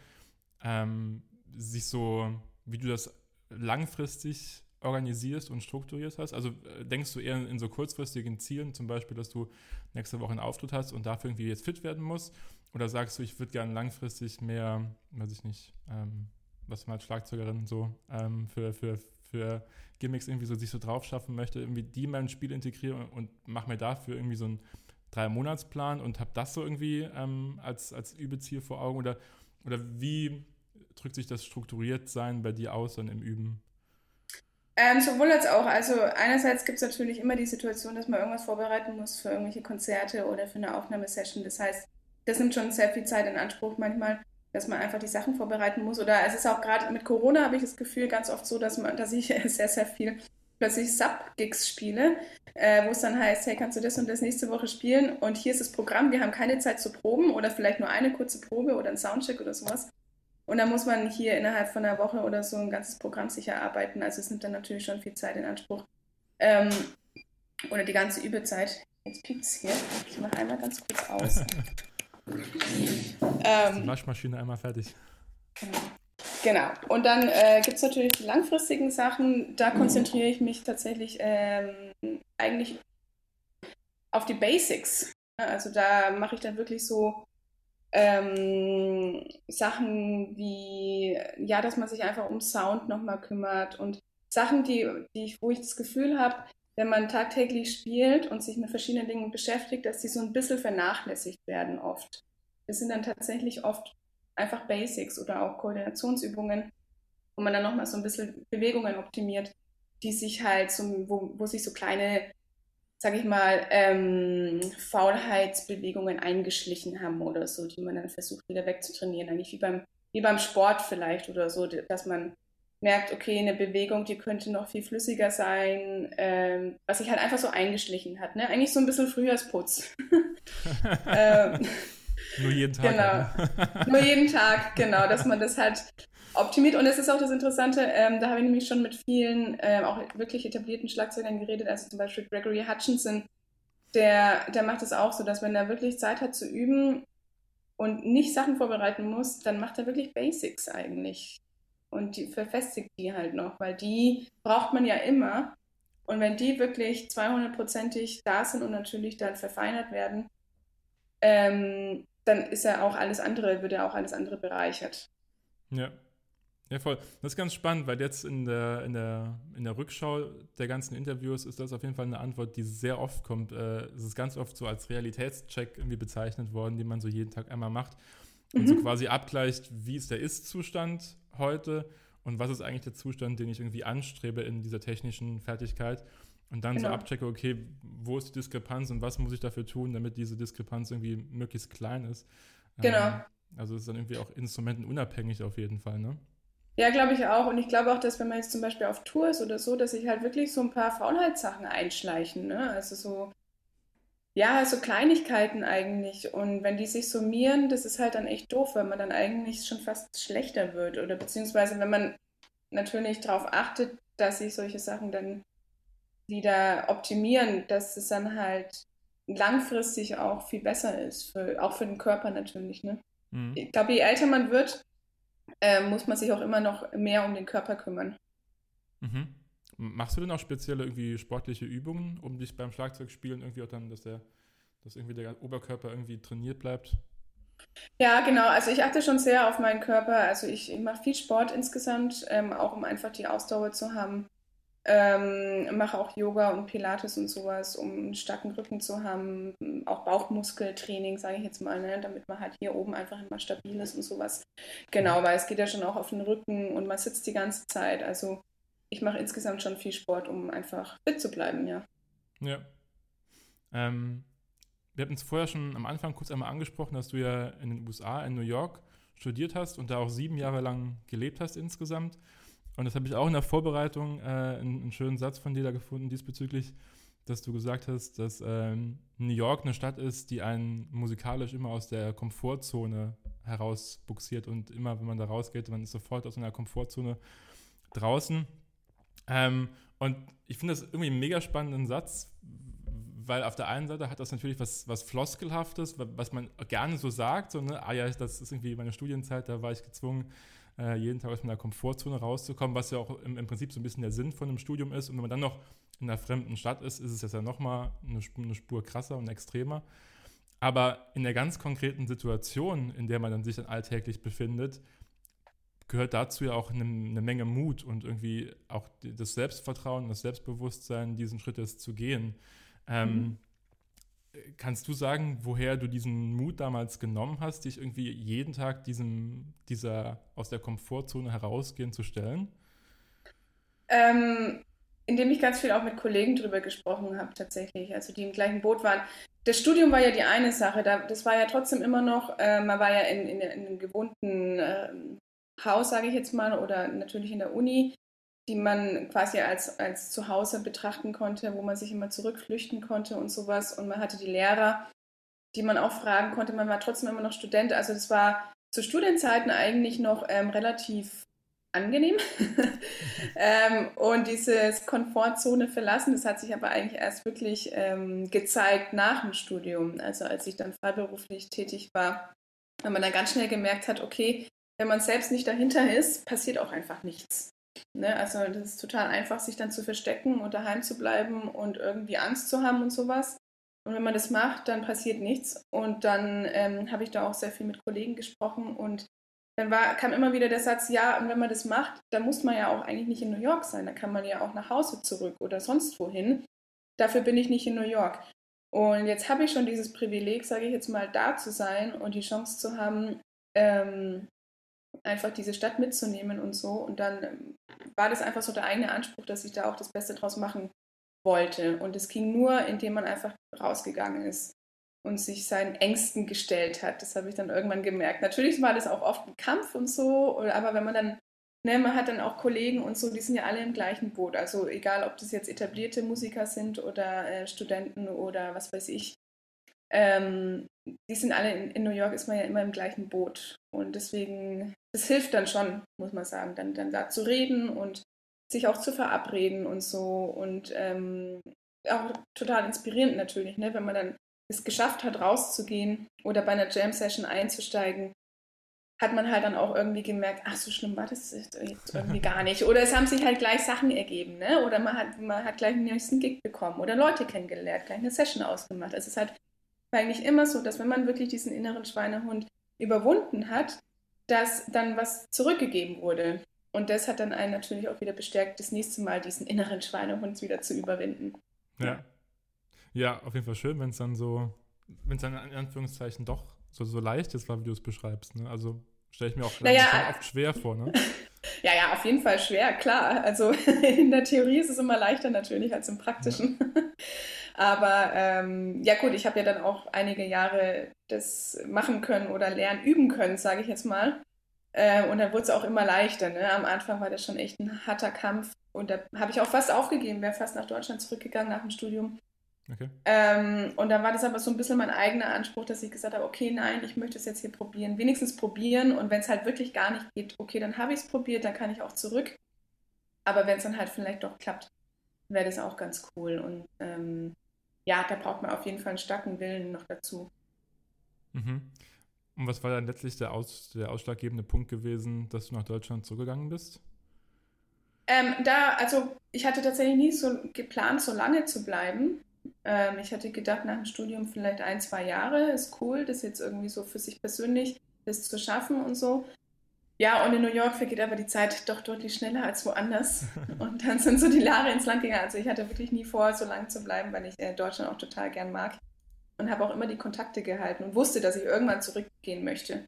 ähm, sich so, wie du das langfristig organisierst und strukturierst hast? Also äh, denkst du eher in so kurzfristigen Zielen, zum Beispiel, dass du nächste Woche einen Auftritt hast und dafür irgendwie jetzt fit werden musst? Oder sagst du, ich würde gerne langfristig mehr, weiß ich nicht, ähm, was man als Schlagzeugerin so ähm, für, für, für Gimmicks irgendwie so sich so drauf schaffen möchte, irgendwie die in mein Spiel integrieren und mache mir dafür irgendwie so einen Drei-Monats-Plan und habe das so irgendwie ähm, als, als Übeziel vor Augen? Oder, oder wie drückt sich das strukturiert sein bei dir aus dann im Üben? Ähm, sowohl als auch. Also einerseits gibt es natürlich immer die Situation, dass man irgendwas vorbereiten muss für irgendwelche Konzerte oder für eine Aufnahmesession. Das heißt, das nimmt schon sehr viel Zeit in Anspruch manchmal, dass man einfach die Sachen vorbereiten muss. Oder es ist auch gerade mit Corona habe ich das Gefühl ganz oft so, dass man, dass ich sehr, sehr viel plötzlich Sub-Gigs spiele, äh, wo es dann heißt, hey, kannst du das und das nächste Woche spielen? Und hier ist das Programm, wir haben keine Zeit zu proben oder vielleicht nur eine kurze Probe oder ein Soundcheck oder sowas. Und dann muss man hier innerhalb von einer Woche oder so ein ganzes Programm sich erarbeiten. Also es nimmt dann natürlich schon viel Zeit in Anspruch. Ähm, oder die ganze Übezeit. Jetzt piept es hier. Ich mache einmal ganz kurz aus. ähm, die Waschmaschine einmal fertig. Genau. Und dann äh, gibt es natürlich die langfristigen Sachen. Da konzentriere ich mich tatsächlich ähm, eigentlich auf die Basics. Also da mache ich dann wirklich so ähm, Sachen wie, ja, dass man sich einfach um Sound nochmal kümmert und Sachen, die, die ich, wo ich das Gefühl habe, wenn man tagtäglich spielt und sich mit verschiedenen Dingen beschäftigt, dass die so ein bisschen vernachlässigt werden oft. Das sind dann tatsächlich oft einfach Basics oder auch Koordinationsübungen, wo man dann nochmal so ein bisschen Bewegungen optimiert, die sich halt so, wo, wo sich so kleine sag ich mal, ähm, Faulheitsbewegungen eingeschlichen haben oder so, die man dann versucht wieder wegzutrainieren. Eigentlich wie beim, wie beim Sport vielleicht oder so, dass man merkt, okay, eine Bewegung, die könnte noch viel flüssiger sein, ähm, was sich halt einfach so eingeschlichen hat. Ne? Eigentlich so ein bisschen Frühjahrsputz. ähm, Nur jeden Tag. Genau. Ne? Nur jeden Tag, genau, dass man das halt optimiert. Und es ist auch das Interessante, ähm, da habe ich nämlich schon mit vielen ähm, auch wirklich etablierten Schlagzeugern geredet, also zum Beispiel Gregory Hutchinson, der, der macht es auch so, dass wenn er wirklich Zeit hat zu üben und nicht Sachen vorbereiten muss, dann macht er wirklich Basics eigentlich. Und die verfestigt die halt noch, weil die braucht man ja immer. Und wenn die wirklich 200%ig da sind und natürlich dann verfeinert werden, ähm, dann ist er auch alles andere, wird er auch alles andere bereichert. Ja, Ja, voll. Das ist ganz spannend, weil jetzt in der, in der, in der Rückschau der ganzen Interviews ist das auf jeden Fall eine Antwort, die sehr oft kommt. Äh, es ist ganz oft so als Realitätscheck irgendwie bezeichnet worden, den man so jeden Tag einmal macht und mhm. so quasi abgleicht, wie ist der Ist-Zustand heute und was ist eigentlich der Zustand, den ich irgendwie anstrebe in dieser technischen Fertigkeit. Und dann genau. so abchecke, okay, wo ist die Diskrepanz und was muss ich dafür tun, damit diese Diskrepanz irgendwie möglichst klein ist. Genau. Ähm, also es ist dann irgendwie auch instrumentenunabhängig auf jeden Fall, ne? Ja, glaube ich auch. Und ich glaube auch, dass wenn man jetzt zum Beispiel auf Tour ist oder so, dass sich halt wirklich so ein paar Faulheitssachen einschleichen. Ne? Also so, ja, so Kleinigkeiten eigentlich. Und wenn die sich summieren, das ist halt dann echt doof, weil man dann eigentlich schon fast schlechter wird. Oder beziehungsweise, wenn man natürlich darauf achtet, dass sich solche Sachen dann wieder optimieren, dass es dann halt langfristig auch viel besser ist, für, auch für den Körper natürlich. Ne? Mhm. Ich glaube, je älter man wird, äh, muss man sich auch immer noch mehr um den Körper kümmern. Mhm. Machst du denn auch spezielle irgendwie sportliche Übungen, um dich beim Schlagzeugspielen irgendwie auch dann, dass der, dass irgendwie der Oberkörper irgendwie trainiert bleibt? Ja, genau. Also ich achte schon sehr auf meinen Körper. Also ich, ich mache viel Sport insgesamt, ähm, auch um einfach die Ausdauer zu haben. Ähm, mache auch Yoga und Pilates und sowas, um einen starken Rücken zu haben. Auch Bauchmuskeltraining, sage ich jetzt mal, ne? damit man halt hier oben einfach immer stabil ist und sowas. Genau, weil es geht ja schon auch auf den Rücken und man sitzt die ganze Zeit. Also ich mache insgesamt schon viel Sport, um einfach fit zu bleiben, ja. Ja. Ähm, wir hatten es vorher schon am Anfang kurz einmal angesprochen, dass du ja in den USA, in New York, studiert hast und da auch sieben Jahre lang gelebt hast insgesamt. Und das habe ich auch in der Vorbereitung äh, einen, einen, schönen Satz von dir da gefunden diesbezüglich, dass du gesagt hast, dass ähm, New York eine Stadt ist, die einen musikalisch immer aus der Komfortzone herausbuxiert und immer, wenn man da rausgeht, man ist sofort aus einer Komfortzone draußen. Ähm, und ich finde das irgendwie einen mega spannenden Satz, weil auf der einen Seite hat das natürlich was, was Floskelhaftes, was man gerne so sagt, so, ne, ah ja, das ist irgendwie meine Studienzeit, da war ich gezwungen, äh, jeden Tag aus meiner Komfortzone rauszukommen, was ja auch im, im, Prinzip so ein bisschen der Sinn von einem Studium ist. Und wenn man dann noch in einer fremden Stadt ist, ist es jetzt ja nochmal eine, eine Spur krasser und extremer. Aber in der ganz konkreten Situation, in der man dann sich dann alltäglich befindet, gehört dazu ja auch eine, eine, Menge Mut und irgendwie auch das Selbstvertrauen, das Selbstbewusstsein, diesen Schritt jetzt zu gehen. Ähm, mhm. Kannst du sagen, woher du diesen Mut damals genommen hast, dich irgendwie jeden Tag diesem, dieser aus der Komfortzone herausgehen zu stellen? Ähm, indem ich ganz viel auch mit Kollegen drüber gesprochen habe, tatsächlich, also die im gleichen Boot waren. Das Studium war ja die eine Sache, da, das war ja trotzdem immer noch, äh, man war ja in, in, in einem gewohnten äh, Haus, sage ich jetzt mal, oder natürlich in der Uni die man quasi als, als Zuhause betrachten konnte, wo man sich immer zurückflüchten konnte und sowas. Und man hatte die Lehrer, die man auch fragen konnte. Man war trotzdem immer noch Student. Also das war zu Studienzeiten eigentlich noch ähm, relativ angenehm. ähm, und dieses Komfortzone verlassen, das hat sich aber eigentlich erst wirklich ähm, gezeigt nach dem Studium. Also als ich dann freiberuflich tätig war, weil man dann ganz schnell gemerkt hat, okay, wenn man selbst nicht dahinter ist, passiert auch einfach nichts. Ne? Also das ist total einfach, sich dann zu verstecken und daheim zu bleiben und irgendwie Angst zu haben und sowas. Und wenn man das macht, dann passiert nichts. Und dann ähm, habe ich da auch sehr viel mit Kollegen gesprochen und dann war, kam immer wieder der Satz, ja, und wenn man das macht, dann muss man ja auch eigentlich nicht in New York sein. Dann kann man ja auch nach Hause zurück oder sonst wohin. Dafür bin ich nicht in New York. Und jetzt habe ich schon dieses Privileg, sage ich jetzt mal, da zu sein und die Chance zu haben, ähm, einfach diese Stadt mitzunehmen und so. Und dann ähm, war das einfach so der eigene Anspruch, dass ich da auch das Beste draus machen wollte. Und es ging nur, indem man einfach rausgegangen ist und sich seinen Ängsten gestellt hat. Das habe ich dann irgendwann gemerkt. Natürlich war das auch oft ein Kampf und so, aber wenn man dann, ne, man hat dann auch Kollegen und so, die sind ja alle im gleichen Boot. Also egal, ob das jetzt etablierte Musiker sind oder äh, Studenten oder was weiß ich. Ähm, die sind alle in, in, New York, ist man ja immer im gleichen Boot. Und deswegen, das hilft dann schon, muss man sagen, dann, dann da zu reden und sich auch zu verabreden und so. Und ähm, auch total inspirierend natürlich, ne? wenn man dann es geschafft hat, rauszugehen oder bei einer Jam-Session einzusteigen, hat man halt dann auch irgendwie gemerkt, ach, so schlimm war das jetzt irgendwie gar nicht. Oder es haben sich halt gleich Sachen ergeben, ne? Oder man hat, man hat gleich einen nächsten Gig bekommen oder Leute kennengelernt, gleich eine Session ausgemacht. Es ist halt eigentlich immer so, dass wenn man wirklich diesen inneren Schweinehund überwunden hat, dass dann was zurückgegeben wurde. Und das hat dann einen natürlich auch wieder bestärkt, das nächste Mal diesen inneren Schweinehund wieder zu überwinden. Ja. Ja, auf jeden Fall schön, wenn es dann so, wenn es dann in Anführungszeichen doch so, so leicht ist, wie du es beschreibst. Ne? Also stelle ich mir auch naja, oft schwer vor. Ne? ja, ja, auf jeden Fall schwer, klar. Also in der Theorie ist es immer leichter natürlich als im Praktischen. Ja. Aber ähm, ja gut, ich habe ja dann auch einige Jahre das machen können oder lernen, üben können, sage ich jetzt mal. Äh, und dann wurde es auch immer leichter. Ne? Am Anfang war das schon echt ein harter Kampf. Und da habe ich auch fast aufgegeben, wäre fast nach Deutschland zurückgegangen nach dem Studium. Okay. Ähm, und dann war das aber so ein bisschen mein eigener Anspruch, dass ich gesagt habe, okay, nein, ich möchte es jetzt hier probieren, wenigstens probieren. Und wenn es halt wirklich gar nicht geht, okay, dann habe ich es probiert, dann kann ich auch zurück. Aber wenn es dann halt vielleicht doch klappt, wäre das auch ganz cool. Und ähm, ja, da braucht man auf jeden Fall einen starken Willen noch dazu. Mhm. Und was war dann letztlich der, aus, der ausschlaggebende Punkt gewesen, dass du nach Deutschland zurückgegangen bist? Ähm, da, also ich hatte tatsächlich nie so geplant, so lange zu bleiben. Ähm, ich hatte gedacht, nach dem Studium vielleicht ein, zwei Jahre ist cool, das jetzt irgendwie so für sich persönlich das zu schaffen und so. Ja, und in New York vergeht aber die Zeit doch deutlich schneller als woanders. Und dann sind so die Jahre ins Land gegangen. Also ich hatte wirklich nie vor, so lange zu bleiben, weil ich äh, Deutschland auch total gern mag. Und habe auch immer die Kontakte gehalten und wusste, dass ich irgendwann zurückgehen möchte.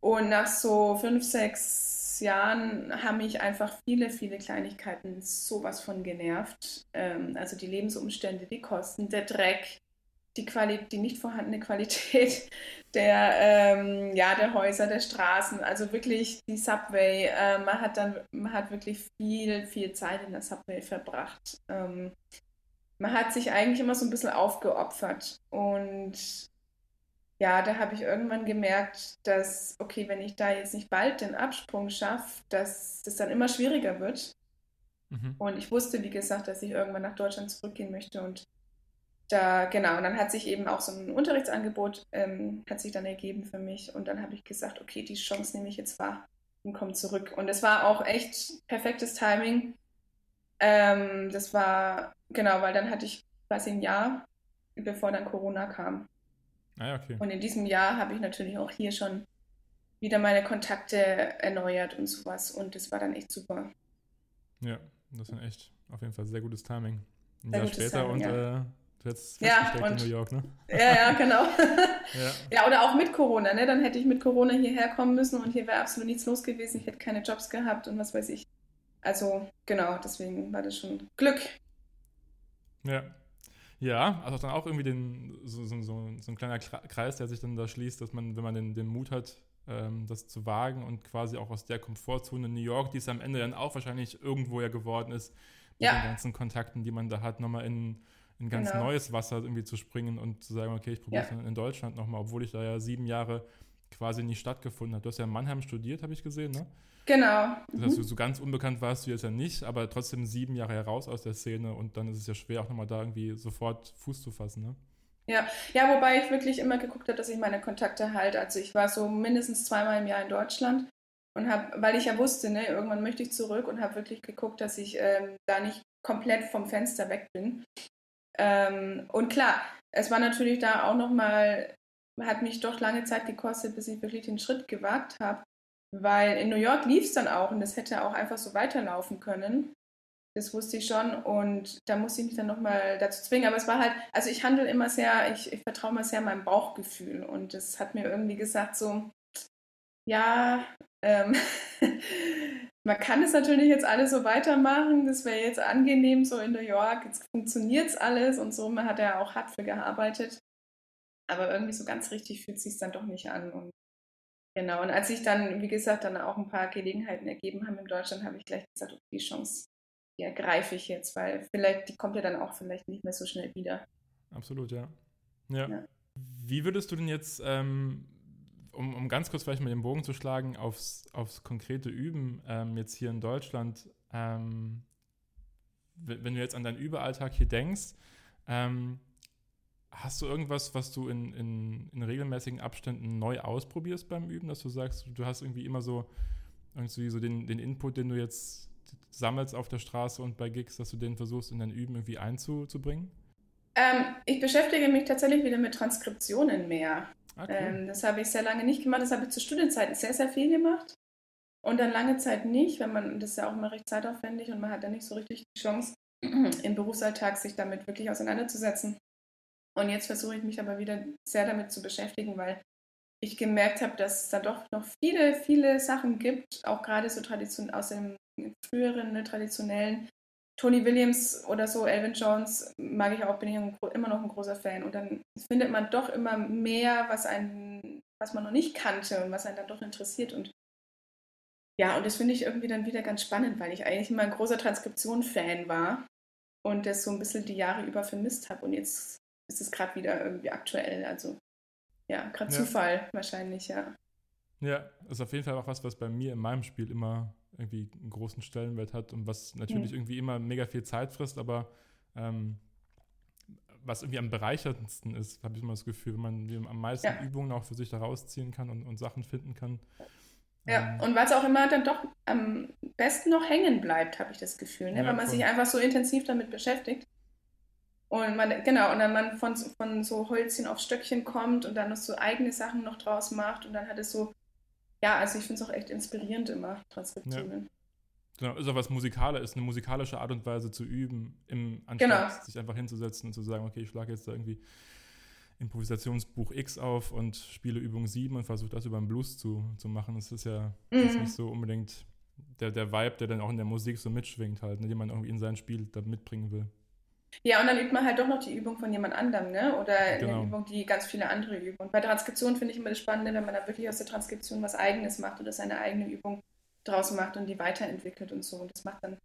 Und nach so fünf, sechs Jahren haben mich einfach viele, viele Kleinigkeiten sowas von genervt. Ähm, also die Lebensumstände, die Kosten, der Dreck, die, Quali die nicht vorhandene Qualität der, ähm, ja, der Häuser, der Straßen, also wirklich die Subway. Äh, man hat dann, man hat wirklich viel, viel Zeit in der Subway verbracht. Ähm, man hat sich eigentlich immer so ein bisschen aufgeopfert und ja, da habe ich irgendwann gemerkt, dass, okay, wenn ich da jetzt nicht bald den Absprung schaffe, dass das dann immer schwieriger wird. Mhm. Und ich wusste, wie gesagt, dass ich irgendwann nach Deutschland zurückgehen möchte. Und da, genau, und dann hat sich eben auch so ein Unterrichtsangebot, ähm, hat sich dann ergeben für mich. Und dann habe ich gesagt, okay, die Chance nehme ich jetzt wahr und komme zurück. Und es war auch echt perfektes Timing. Ähm, das war, genau, weil dann hatte ich quasi ein Jahr, bevor dann Corona kam. Ah, okay. Und in diesem Jahr habe ich natürlich auch hier schon wieder meine Kontakte erneuert und sowas. Und das war dann echt super. Ja, das war echt auf jeden Fall sehr gutes Timing. Ein sehr Jahr später Timing, und ja. äh, du hättest ja, und, in New York, ne? Ja, ja, genau. ja. ja, oder auch mit Corona, ne? Dann hätte ich mit Corona hierher kommen müssen und hier wäre absolut nichts los gewesen. Ich hätte keine Jobs gehabt und was weiß ich. Also, genau, deswegen war das schon Glück. Ja, ja, also dann auch irgendwie den, so, so, so, so, ein kleiner Kreis, der sich dann da schließt, dass man, wenn man den, den Mut hat, ähm, das zu wagen und quasi auch aus der Komfortzone New York, die es am Ende dann auch wahrscheinlich irgendwo ja geworden ist, mit ja. den ganzen Kontakten, die man da hat, nochmal in, in ganz genau. neues Wasser irgendwie zu springen und zu sagen, okay, ich probiere es ja. in Deutschland nochmal, obwohl ich da ja sieben Jahre quasi nicht stattgefunden habe. Du hast ja in Mannheim studiert, habe ich gesehen, ne? Genau. Mhm. Dass du so ganz unbekannt warst du jetzt ja nicht, aber trotzdem sieben Jahre heraus aus der Szene und dann ist es ja schwer, auch nochmal da irgendwie sofort Fuß zu fassen, ne? Ja, ja, wobei ich wirklich immer geguckt habe, dass ich meine Kontakte halte. Also ich war so mindestens zweimal im Jahr in Deutschland und habe, weil ich ja wusste, ne, irgendwann möchte ich zurück und habe wirklich geguckt, dass ich ähm, da nicht komplett vom Fenster weg bin. Ähm, und klar, es war natürlich da auch nochmal, hat mich doch lange Zeit gekostet, bis ich wirklich den Schritt gewagt habe. Weil in New York lief es dann auch und das hätte auch einfach so weiterlaufen können. Das wusste ich schon und da musste ich mich dann nochmal dazu zwingen. Aber es war halt, also ich handle immer sehr, ich, ich vertraue immer sehr meinem Bauchgefühl und das hat mir irgendwie gesagt, so, ja, ähm, man kann es natürlich jetzt alles so weitermachen, das wäre jetzt angenehm so in New York, jetzt funktioniert es alles und so, man hat ja auch hart für gearbeitet. Aber irgendwie so ganz richtig fühlt es sich dann doch nicht an. Und Genau, und als sich dann, wie gesagt, dann auch ein paar Gelegenheiten ergeben haben in Deutschland, habe ich gleich gesagt, okay, die Chance, die ergreife ich jetzt, weil vielleicht, die kommt ja dann auch vielleicht nicht mehr so schnell wieder. Absolut, ja. Ja. ja. Wie würdest du denn jetzt, ähm, um, um ganz kurz vielleicht mal den Bogen zu schlagen, aufs, aufs konkrete Üben ähm, jetzt hier in Deutschland, ähm, wenn du jetzt an deinen Überalltag hier denkst, ähm, Hast du irgendwas, was du in, in, in, regelmäßigen Abständen neu ausprobierst beim Üben, dass du sagst, du hast irgendwie immer so, irgendwie so den, den Input, den du jetzt sammelst auf der Straße und bei Gigs, dass du den versuchst in dein Üben irgendwie einzubringen? Ähm, ich beschäftige mich tatsächlich wieder mit Transkriptionen mehr. Ah, cool. ähm, das habe ich sehr lange nicht gemacht. Das habe ich zu Studienzeiten sehr, sehr viel gemacht. Und dann lange Zeit nicht, wenn man, das ist ja auch immer recht zeitaufwendig und man hat dann nicht so richtig die Chance, im Berufsalltag sich damit wirklich auseinanderzusetzen. Und jetzt versuche ich mich aber wieder sehr damit zu beschäftigen, weil ich gemerkt habe, dass es da doch noch viele, viele Sachen gibt, auch gerade so Tradition aus dem früheren, ne, traditionellen. Tony Williams oder so, Elvin Jones mag ich auch, bin ich immer noch ein großer Fan. Und dann findet man doch immer mehr, was einen, was man noch nicht kannte und was einen dann doch interessiert. Und ja, und das finde ich irgendwie dann wieder ganz spannend, weil ich eigentlich immer ein großer Transkription-Fan war und das so ein bisschen die Jahre über vermisst habe. Und jetzt ist es gerade wieder irgendwie aktuell. Also ja, gerade ja. Zufall wahrscheinlich, ja. Ja, ist auf jeden Fall auch was, was bei mir in meinem Spiel immer irgendwie einen großen Stellenwert hat und was natürlich mhm. irgendwie immer mega viel Zeit frisst, aber ähm, was irgendwie am bereicherndsten ist, habe ich immer das Gefühl, wenn man am meisten ja. Übungen auch für sich da rausziehen kann und, und Sachen finden kann. Ja, ähm, und was auch immer dann doch am besten noch hängen bleibt, habe ich das Gefühl, ne? Ja, weil man voll. sich einfach so intensiv damit beschäftigt. Und man, genau, und dann man von, von so Holzchen auf Stöckchen kommt und dann noch so eigene Sachen noch draus macht und dann hat es so, ja, also ich finde es auch echt inspirierend immer, Transkriptionen. Ja. Genau, ist auch was Musikales, ist eine musikalische Art und Weise zu üben, im anstatt genau. sich einfach hinzusetzen und zu sagen, okay, ich schlage jetzt da irgendwie Improvisationsbuch X auf und spiele Übung 7 und versuche das über den Blues zu, zu machen. Das ist ja mhm. das ist nicht so unbedingt der, der Vibe, der dann auch in der Musik so mitschwingt halt, ne, den man irgendwie in sein Spiel da mitbringen will. Ja, und dann übt man halt doch noch die Übung von jemand anderem, ne? Oder genau. eine Übung, die ganz viele andere üben. Und bei Transkription finde ich immer das Spannende, wenn man da wirklich aus der Transkription was Eigenes macht oder seine eigene Übung draus macht und die weiterentwickelt und so. Und das macht dann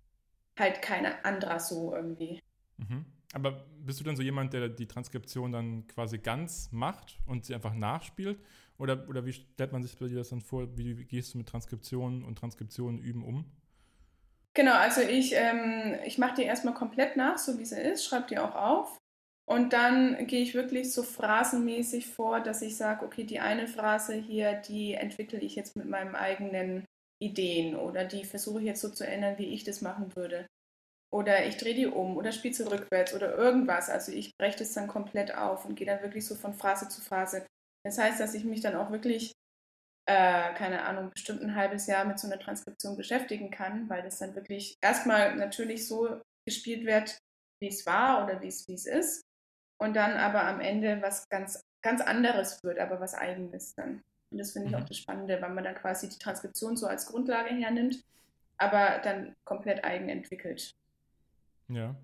halt keiner anderer so irgendwie. Mhm. Aber bist du dann so jemand, der die Transkription dann quasi ganz macht und sie einfach nachspielt? Oder, oder wie stellt man sich bei dir das dann vor? Wie, wie gehst du mit Transkriptionen und Transkriptionen üben um? Genau, also ich, ähm, ich mache die erstmal komplett nach, so wie sie ist, schreibe die auch auf. Und dann gehe ich wirklich so phrasenmäßig vor, dass ich sage, okay, die eine Phrase hier, die entwickle ich jetzt mit meinen eigenen Ideen oder die versuche ich jetzt so zu ändern, wie ich das machen würde. Oder ich drehe die um oder spiele sie rückwärts oder irgendwas. Also ich breche das dann komplett auf und gehe dann wirklich so von Phrase zu Phrase. Das heißt, dass ich mich dann auch wirklich äh, keine Ahnung, bestimmt ein halbes Jahr mit so einer Transkription beschäftigen kann, weil das dann wirklich erstmal natürlich so gespielt wird, wie es war oder wie es ist. Und dann aber am Ende was ganz, ganz anderes wird, aber was eigenes dann. Und das finde ich mhm. auch das Spannende, weil man dann quasi die Transkription so als Grundlage hernimmt, aber dann komplett eigen entwickelt. Ja.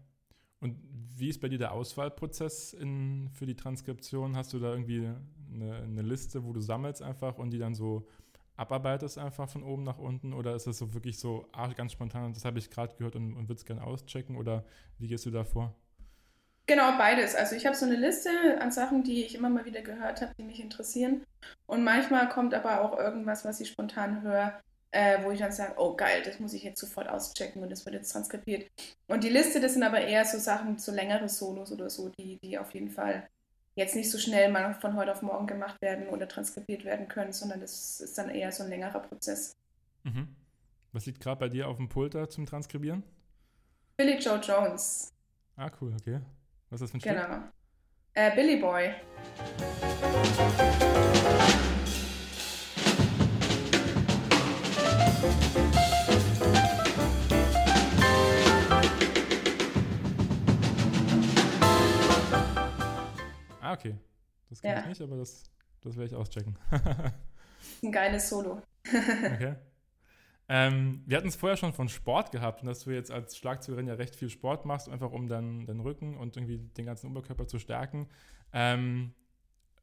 Und wie ist bei dir der Auswahlprozess in, für die Transkription? Hast du da irgendwie eine, eine, Liste, wo du sammelst einfach und die dann so abarbeitest einfach von oben nach unten? Oder ist das so wirklich so ah, ganz spontan, das habe ich gerade gehört und, und würde es gerne auschecken? Oder wie gehst du da vor? Genau, beides. Also ich habe so eine Liste an Sachen, die ich immer mal wieder gehört habe, die mich interessieren. Und manchmal kommt aber auch irgendwas, was ich spontan höre, äh, wo ich dann sage, oh geil, das muss ich jetzt sofort auschecken und das wird jetzt transkribiert. Und die Liste, das sind aber eher so Sachen, so längere Solos oder so, die, die auf jeden Fall jetzt nicht so schnell mal von heute auf morgen gemacht werden oder transkribiert werden können, sondern das ist dann eher so ein längerer Prozess. Mhm. Was liegt gerade bei dir auf dem Pult da zum Transkribieren? Billy Joe Jones. Ah, cool, okay. Was ist das für ein? Genau. Äh, Billy Boy. Okay. Das kann ja. ich nicht, aber das, das werde ich auschecken. Ein geiles Solo. okay. Ähm, wir hatten es vorher schon von Sport gehabt und dass du jetzt als Schlagzeugerin ja recht viel Sport machst, einfach um dann den Rücken und irgendwie den ganzen Oberkörper zu stärken. Ähm,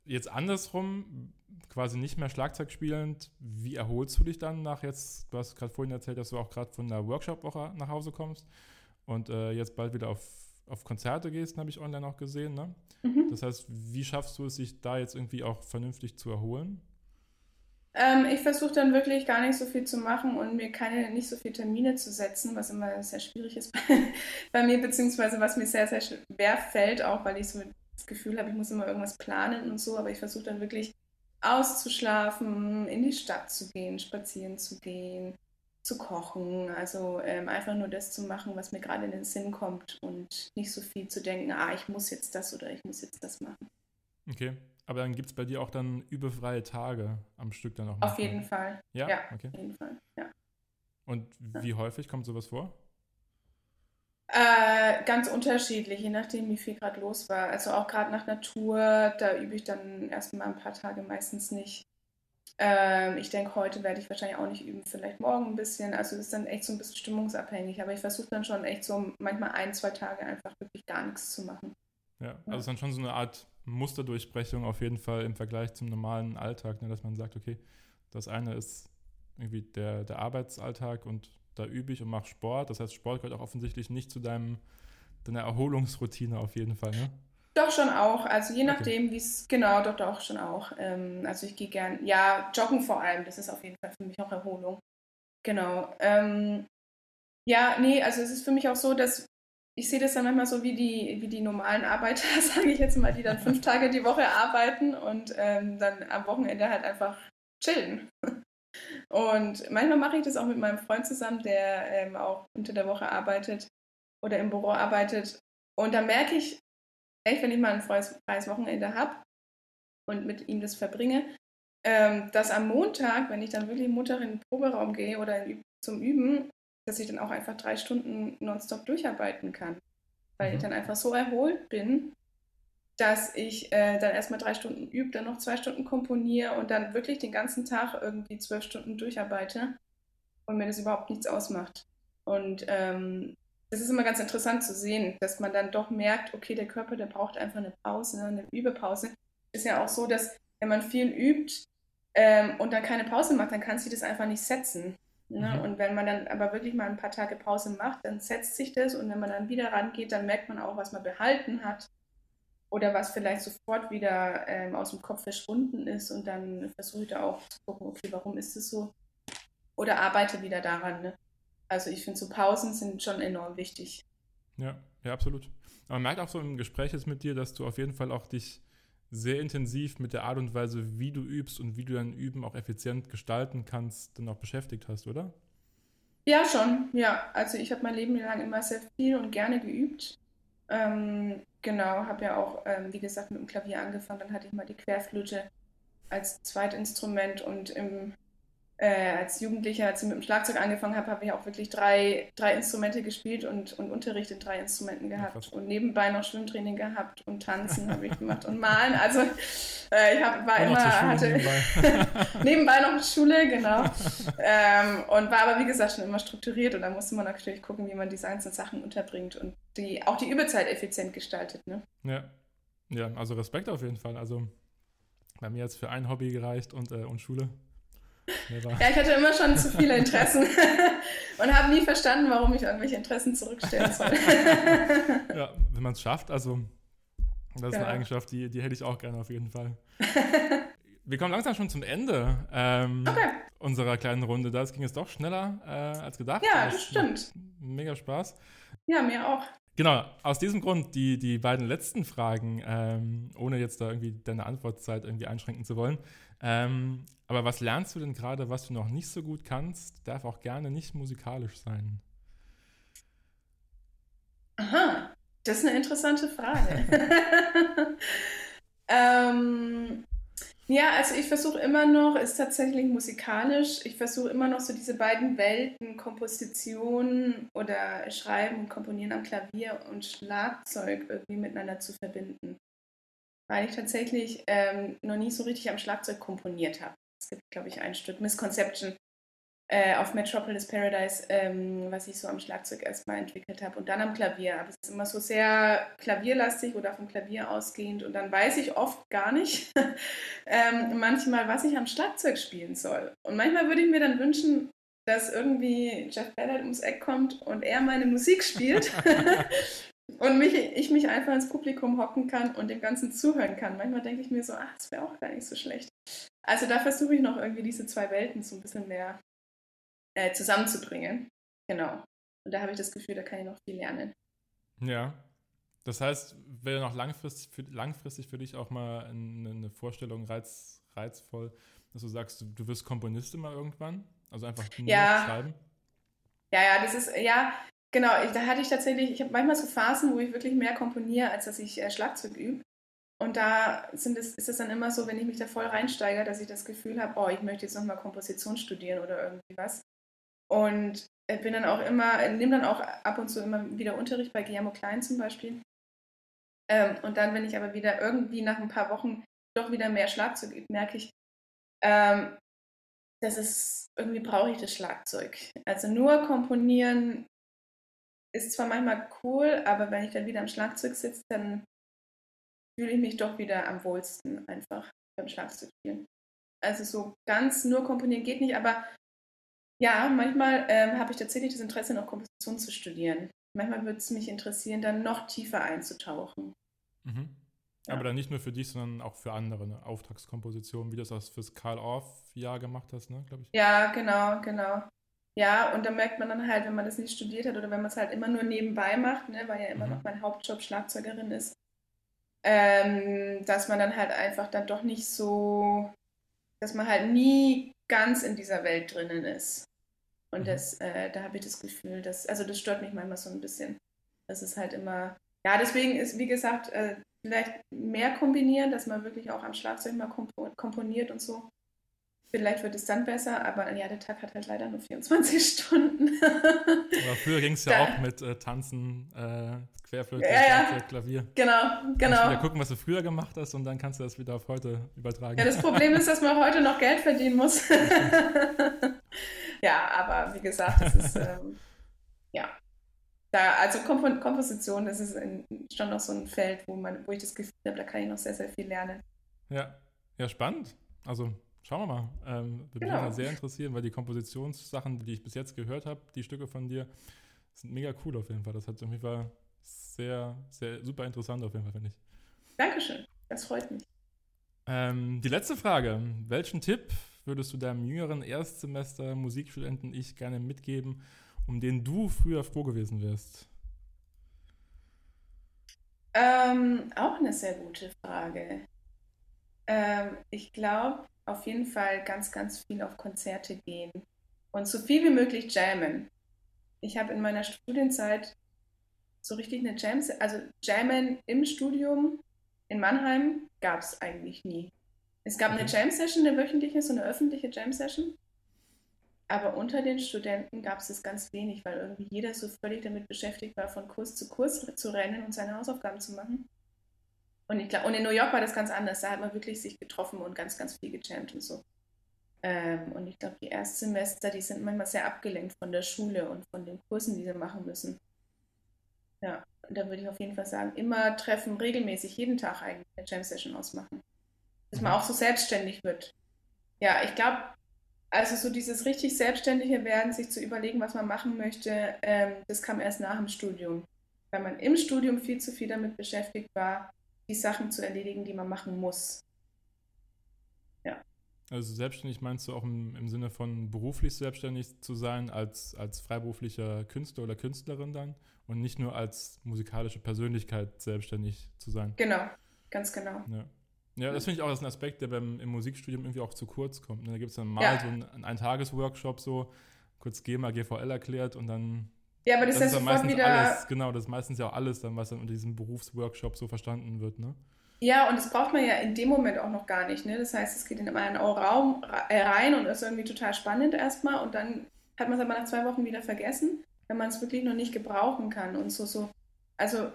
jetzt andersrum, quasi nicht mehr Schlagzeug spielend, wie erholst du dich dann nach jetzt, du hast gerade vorhin erzählt, dass du auch gerade von der Workshop-Woche nach Hause kommst und äh, jetzt bald wieder auf auf Konzerte gehst, habe ich online auch gesehen. Ne? Mhm. Das heißt, wie schaffst du es, sich da jetzt irgendwie auch vernünftig zu erholen? Ähm, ich versuche dann wirklich gar nicht so viel zu machen und mir keine, nicht so viele Termine zu setzen, was immer sehr schwierig ist bei, bei mir, beziehungsweise was mir sehr, sehr schwer fällt, auch weil ich so das Gefühl habe, ich muss immer irgendwas planen und so, aber ich versuche dann wirklich auszuschlafen, in die Stadt zu gehen, spazieren zu gehen, zu kochen. Also ähm, einfach nur das zu machen, was mir gerade in den Sinn kommt und nicht so viel zu denken, ah, ich muss jetzt das oder ich muss jetzt das machen. Okay. Aber dann gibt es bei dir auch dann überfreie Tage am Stück dann auch. Auf jeden Fall. Ja? ja okay. Auf jeden Fall, ja. Und wie häufig kommt sowas vor? Äh, ganz unterschiedlich, je nachdem, wie viel gerade los war. Also auch gerade nach Natur, da übe ich dann erstmal ein paar Tage meistens nicht. Ähm, ich denke, heute werde ich wahrscheinlich auch nicht üben, vielleicht morgen ein bisschen. Also es ist dann echt so ein bisschen stimmungsabhängig. Aber ich versuche dann schon echt so manchmal ein, zwei Tage einfach wirklich gar nichts zu machen. Ja, also ja. ist dann schon so eine Art Musterdurchbrechung auf jeden Fall im Vergleich zum normalen Alltag, ne, dass man sagt, okay, das eine ist irgendwie der, der Arbeitsalltag und da übe ich und mache Sport. Das heißt, Sport gehört auch offensichtlich nicht zu deinem, deiner Erholungsroutine auf jeden Fall, ne? Doch schon auch. Also je nachdem, okay. wie es genau, doch doch schon auch. Ähm, also ich gehe gern, ja, joggen vor allem. Das ist auf jeden Fall für mich auch Erholung. Genau. Ähm, ja, nee, also es ist für mich auch so, dass ich sehe das dann manchmal so wie die, wie die normalen Arbeiter, sage ich jetzt mal, die dann fünf Tage die Woche arbeiten und ähm, dann am Wochenende halt einfach chillen. Und manchmal mache ich das auch mit meinem Freund zusammen, der ähm, auch unter der Woche arbeitet oder im Büro arbeitet. Und da merke ich, echt, wenn ich mal ein freies, freies Wochenende habe und mit ihm das verbringe, ähm, dass am Montag, wenn ich dann wirklich Montag in den Proberaum gehe oder in, zum Üben, dass ich dann auch einfach drei Stunden nonstop durcharbeiten kann. Weil mhm. ich dann einfach so erholt bin, dass ich äh, dann erstmal drei Stunden übe, dann noch zwei Stunden komponiere und dann wirklich den ganzen Tag irgendwie zwölf Stunden durcharbeite und mir das überhaupt nichts ausmacht. Und ähm, das ist immer ganz interessant zu sehen, dass man dann doch merkt, okay, der Körper, der braucht einfach eine Pause, eine Übepause. Ist ja auch so, dass wenn man viel übt ähm, und dann keine Pause macht, dann kann sich das einfach nicht setzen. Ne? Mhm. Und wenn man dann aber wirklich mal ein paar Tage Pause macht, dann setzt sich das und wenn man dann wieder rangeht, dann merkt man auch, was man behalten hat oder was vielleicht sofort wieder ähm, aus dem Kopf verschwunden ist und dann versuche ich da auch zu gucken, okay, warum ist es so? Oder arbeite wieder daran. Ne? Also ich finde, so Pausen sind schon enorm wichtig. Ja, ja, absolut. Aber man merkt auch so im Gespräch jetzt mit dir, dass du auf jeden Fall auch dich sehr intensiv mit der Art und Weise, wie du übst und wie du dein Üben auch effizient gestalten kannst, dann auch beschäftigt hast, oder? Ja, schon, ja. Also ich habe mein Leben lang immer sehr viel und gerne geübt. Ähm, genau, habe ja auch, ähm, wie gesagt, mit dem Klavier angefangen. Dann hatte ich mal die Querflöte als Zweitinstrument und im äh, als Jugendlicher, als ich mit dem Schlagzeug angefangen habe, habe ich auch wirklich drei, drei Instrumente gespielt und, und Unterricht in drei Instrumenten gehabt ja, und nebenbei noch Schwimmtraining gehabt und Tanzen habe ich gemacht und Malen. Also äh, ich hab, war, war immer, hatte nebenbei. nebenbei noch Schule, genau. ähm, und war aber wie gesagt schon immer strukturiert und da musste man natürlich gucken, wie man diese einzelnen Sachen unterbringt und die, auch die Überzeit effizient gestaltet. Ne? Ja. ja, also Respekt auf jeden Fall. Also bei mir jetzt für ein Hobby gereicht und, äh, und Schule. Ja, ich hatte immer schon zu viele Interessen und habe nie verstanden, warum ich irgendwelche Interessen zurückstellen soll. ja, wenn man es schafft, also das ist eine Eigenschaft, die, die hätte ich auch gerne auf jeden Fall. Wir kommen langsam schon zum Ende ähm, okay. unserer kleinen Runde. Das ging es doch schneller äh, als gedacht. Ja, das, das stimmt. Mega Spaß. Ja, mir auch. Genau, aus diesem Grund die, die beiden letzten Fragen, ähm, ohne jetzt da irgendwie deine Antwortzeit irgendwie einschränken zu wollen. Ähm, aber was lernst du denn gerade, was du noch nicht so gut kannst? Darf auch gerne nicht musikalisch sein. Aha, das ist eine interessante Frage. ähm, ja, also ich versuche immer noch, ist tatsächlich musikalisch, ich versuche immer noch so diese beiden Welten, Komposition oder Schreiben und Komponieren am Klavier und Schlagzeug irgendwie miteinander zu verbinden weil ich tatsächlich ähm, noch nie so richtig am Schlagzeug komponiert habe. Es gibt, glaube ich, ein Stück Misconception äh, auf Metropolis Paradise, ähm, was ich so am Schlagzeug erstmal entwickelt habe und dann am Klavier. Aber es ist immer so sehr klavierlastig oder vom Klavier ausgehend und dann weiß ich oft gar nicht ähm, manchmal, was ich am Schlagzeug spielen soll. Und manchmal würde ich mir dann wünschen, dass irgendwie Jeff Ballard ums Eck kommt und er meine Musik spielt Und mich, ich mich einfach ins Publikum hocken kann und dem Ganzen zuhören kann. Manchmal denke ich mir so, ach, das wäre auch gar nicht so schlecht. Also da versuche ich noch irgendwie diese zwei Welten so ein bisschen mehr äh, zusammenzubringen. Genau. Und da habe ich das Gefühl, da kann ich noch viel lernen. Ja. Das heißt, wäre noch langfristig für, langfristig für dich auch mal eine, eine Vorstellung reiz, reizvoll, dass du sagst, du, du wirst Komponist immer irgendwann? Also einfach nur ja. schreiben? Ja, ja, das ist, ja, Genau, ich, da hatte ich tatsächlich, ich habe manchmal so Phasen, wo ich wirklich mehr komponiere, als dass ich äh, Schlagzeug übe. Und da sind es, ist es dann immer so, wenn ich mich da voll reinsteige, dass ich das Gefühl habe, oh, ich möchte jetzt nochmal Komposition studieren oder irgendwie was. Und bin dann auch immer, nehme dann auch ab und zu immer wieder Unterricht bei Guillermo Klein zum Beispiel. Ähm, und dann, wenn ich aber wieder irgendwie nach ein paar Wochen doch wieder mehr Schlagzeug übe, merke ich, ähm, das ist, irgendwie brauche ich das Schlagzeug. Also nur komponieren ist zwar manchmal cool, aber wenn ich dann wieder am Schlagzeug sitze, dann fühle ich mich doch wieder am wohlsten einfach beim Schlagzeug spielen. Also so ganz nur komponieren geht nicht, aber ja, manchmal ähm, habe ich tatsächlich das Interesse, noch Komposition zu studieren. Manchmal würde es mich interessieren, dann noch tiefer einzutauchen. Mhm. Ja. Aber dann nicht nur für dich, sondern auch für andere, eine Auftragskomposition, wie du das fürs Karl Orff-Jahr gemacht hast, ne, glaube ich. Ja, genau, genau. Ja, und da merkt man dann halt, wenn man das nicht studiert hat oder wenn man es halt immer nur nebenbei macht, ne, weil ja immer mhm. noch mein Hauptjob Schlagzeugerin ist, ähm, dass man dann halt einfach dann doch nicht so, dass man halt nie ganz in dieser Welt drinnen ist. Und mhm. das, äh, da habe ich das Gefühl, dass, also das stört mich manchmal so ein bisschen. Das ist halt immer, ja, deswegen ist, wie gesagt, äh, vielleicht mehr kombinieren, dass man wirklich auch am Schlagzeug mal komponiert und so. Vielleicht wird es dann besser, aber ja, der Tag hat halt leider nur 24 Stunden. aber früher ging es ja auch mit äh, Tanzen, äh, Querflöte, ja, ja. Klavier. Genau, genau. Kannst wieder gucken, was du früher gemacht hast und dann kannst du das wieder auf heute übertragen. Ja, das Problem ist, dass man heute noch Geld verdienen muss. ja, aber wie gesagt, das ist, ähm, ja. Da, also Komp Komposition, das ist in, schon noch so ein Feld, wo, man, wo ich das Gefühl habe, da kann ich noch sehr, sehr viel lernen. Ja, ja, spannend. Also Schauen wir mal. Ähm, würde genau. mich sehr interessieren, weil die Kompositionssachen, die ich bis jetzt gehört habe, die Stücke von dir, sind mega cool auf jeden Fall. Das hat auf jeden Fall sehr, sehr super interessant auf jeden Fall, finde ich. Dankeschön, das freut mich. Ähm, die letzte Frage. Welchen Tipp würdest du deinem jüngeren Erstsemester Musikstudenten ich gerne mitgeben, um den du früher froh gewesen wärst? Ähm, auch eine sehr gute Frage. Ähm, ich glaube, auf jeden Fall ganz, ganz viel auf Konzerte gehen und so viel wie möglich jammen. Ich habe in meiner Studienzeit so richtig eine Jam, also Jammen im Studium in Mannheim gab es eigentlich nie. Es gab okay. eine Jam-Session, eine wöchentliche, so eine öffentliche Jam-Session. Aber unter den Studenten gab es das ganz wenig, weil irgendwie jeder so völlig damit beschäftigt war, von Kurs zu Kurs zu rennen und seine Hausaufgaben zu machen. Und, ich, und in New York war das ganz anders. Da hat man wirklich sich getroffen und ganz, ganz viel gejammt und so. Ähm, und ich glaube, die Erstsemester, die sind manchmal sehr abgelenkt von der Schule und von den Kursen, die sie machen müssen. Ja, und da würde ich auf jeden Fall sagen, immer treffen, regelmäßig, jeden Tag eigentlich eine Jam-Session ausmachen. Dass man mhm. auch so selbstständig wird. Ja, ich glaube, also so dieses richtig selbstständige Werden, sich zu überlegen, was man machen möchte, ähm, das kam erst nach dem Studium. Weil man im Studium viel zu viel damit beschäftigt war, die Sachen zu erledigen, die man machen muss. Ja. Also selbstständig meinst du auch im, im Sinne von beruflich selbstständig zu sein, als, als freiberuflicher Künstler oder Künstlerin dann und nicht nur als musikalische Persönlichkeit selbstständig zu sein? Genau, ganz genau. Ja. Ja, das finde ich auch das ist ein Aspekt, der beim, im Musikstudium irgendwie auch zu kurz kommt. Ne? Da gibt es dann mal ja. so einen, einen Tagesworkshop, so kurz GEMA, GVL erklärt und dann ja, aber das, das ist ja sofort wieder. Alles, genau, das ist meistens ja auch alles, dann, was dann unter diesem Berufsworkshop so verstanden wird, ne? Ja, und das braucht man ja in dem Moment auch noch gar nicht. Ne? Das heißt, es geht in einen Raum äh, rein und ist irgendwie total spannend erstmal und dann hat man es aber nach zwei Wochen wieder vergessen, wenn man es wirklich noch nicht gebrauchen kann und so, so. Also,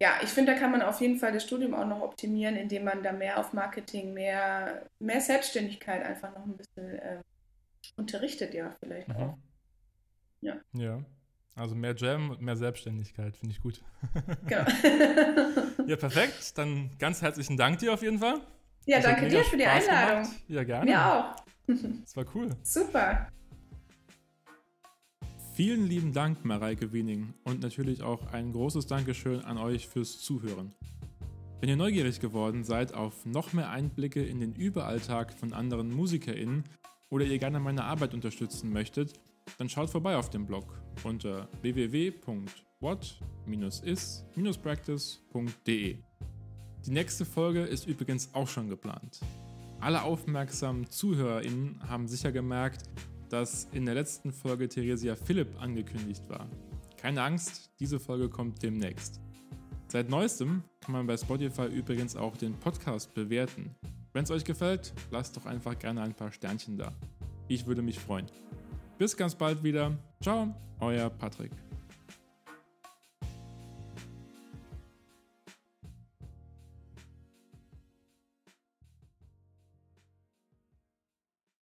ja, ich finde, da kann man auf jeden Fall das Studium auch noch optimieren, indem man da mehr auf Marketing, mehr, mehr Selbstständigkeit einfach noch ein bisschen äh, unterrichtet, ja, vielleicht mhm. auch. Ja. Ja. Also mehr Jam und mehr Selbstständigkeit, finde ich gut. Genau. ja, perfekt. Dann ganz herzlichen Dank dir auf jeden Fall. Ja, das danke dir für die Spaß Einladung. Gemacht. Ja, gerne. Mir auch. Das war cool. Super. Vielen lieben Dank, Mareike Wiening. Und natürlich auch ein großes Dankeschön an euch fürs Zuhören. Wenn ihr neugierig geworden seid auf noch mehr Einblicke in den Überalltag von anderen MusikerInnen oder ihr gerne meine Arbeit unterstützen möchtet, dann schaut vorbei auf dem Blog unter www.what-is-practice.de. Die nächste Folge ist übrigens auch schon geplant. Alle aufmerksamen ZuhörerInnen haben sicher gemerkt, dass in der letzten Folge Theresia Philipp angekündigt war. Keine Angst, diese Folge kommt demnächst. Seit neuestem kann man bei Spotify übrigens auch den Podcast bewerten. Wenn es euch gefällt, lasst doch einfach gerne ein paar Sternchen da. Ich würde mich freuen. Bis ganz bald wieder. Ciao, euer Patrick.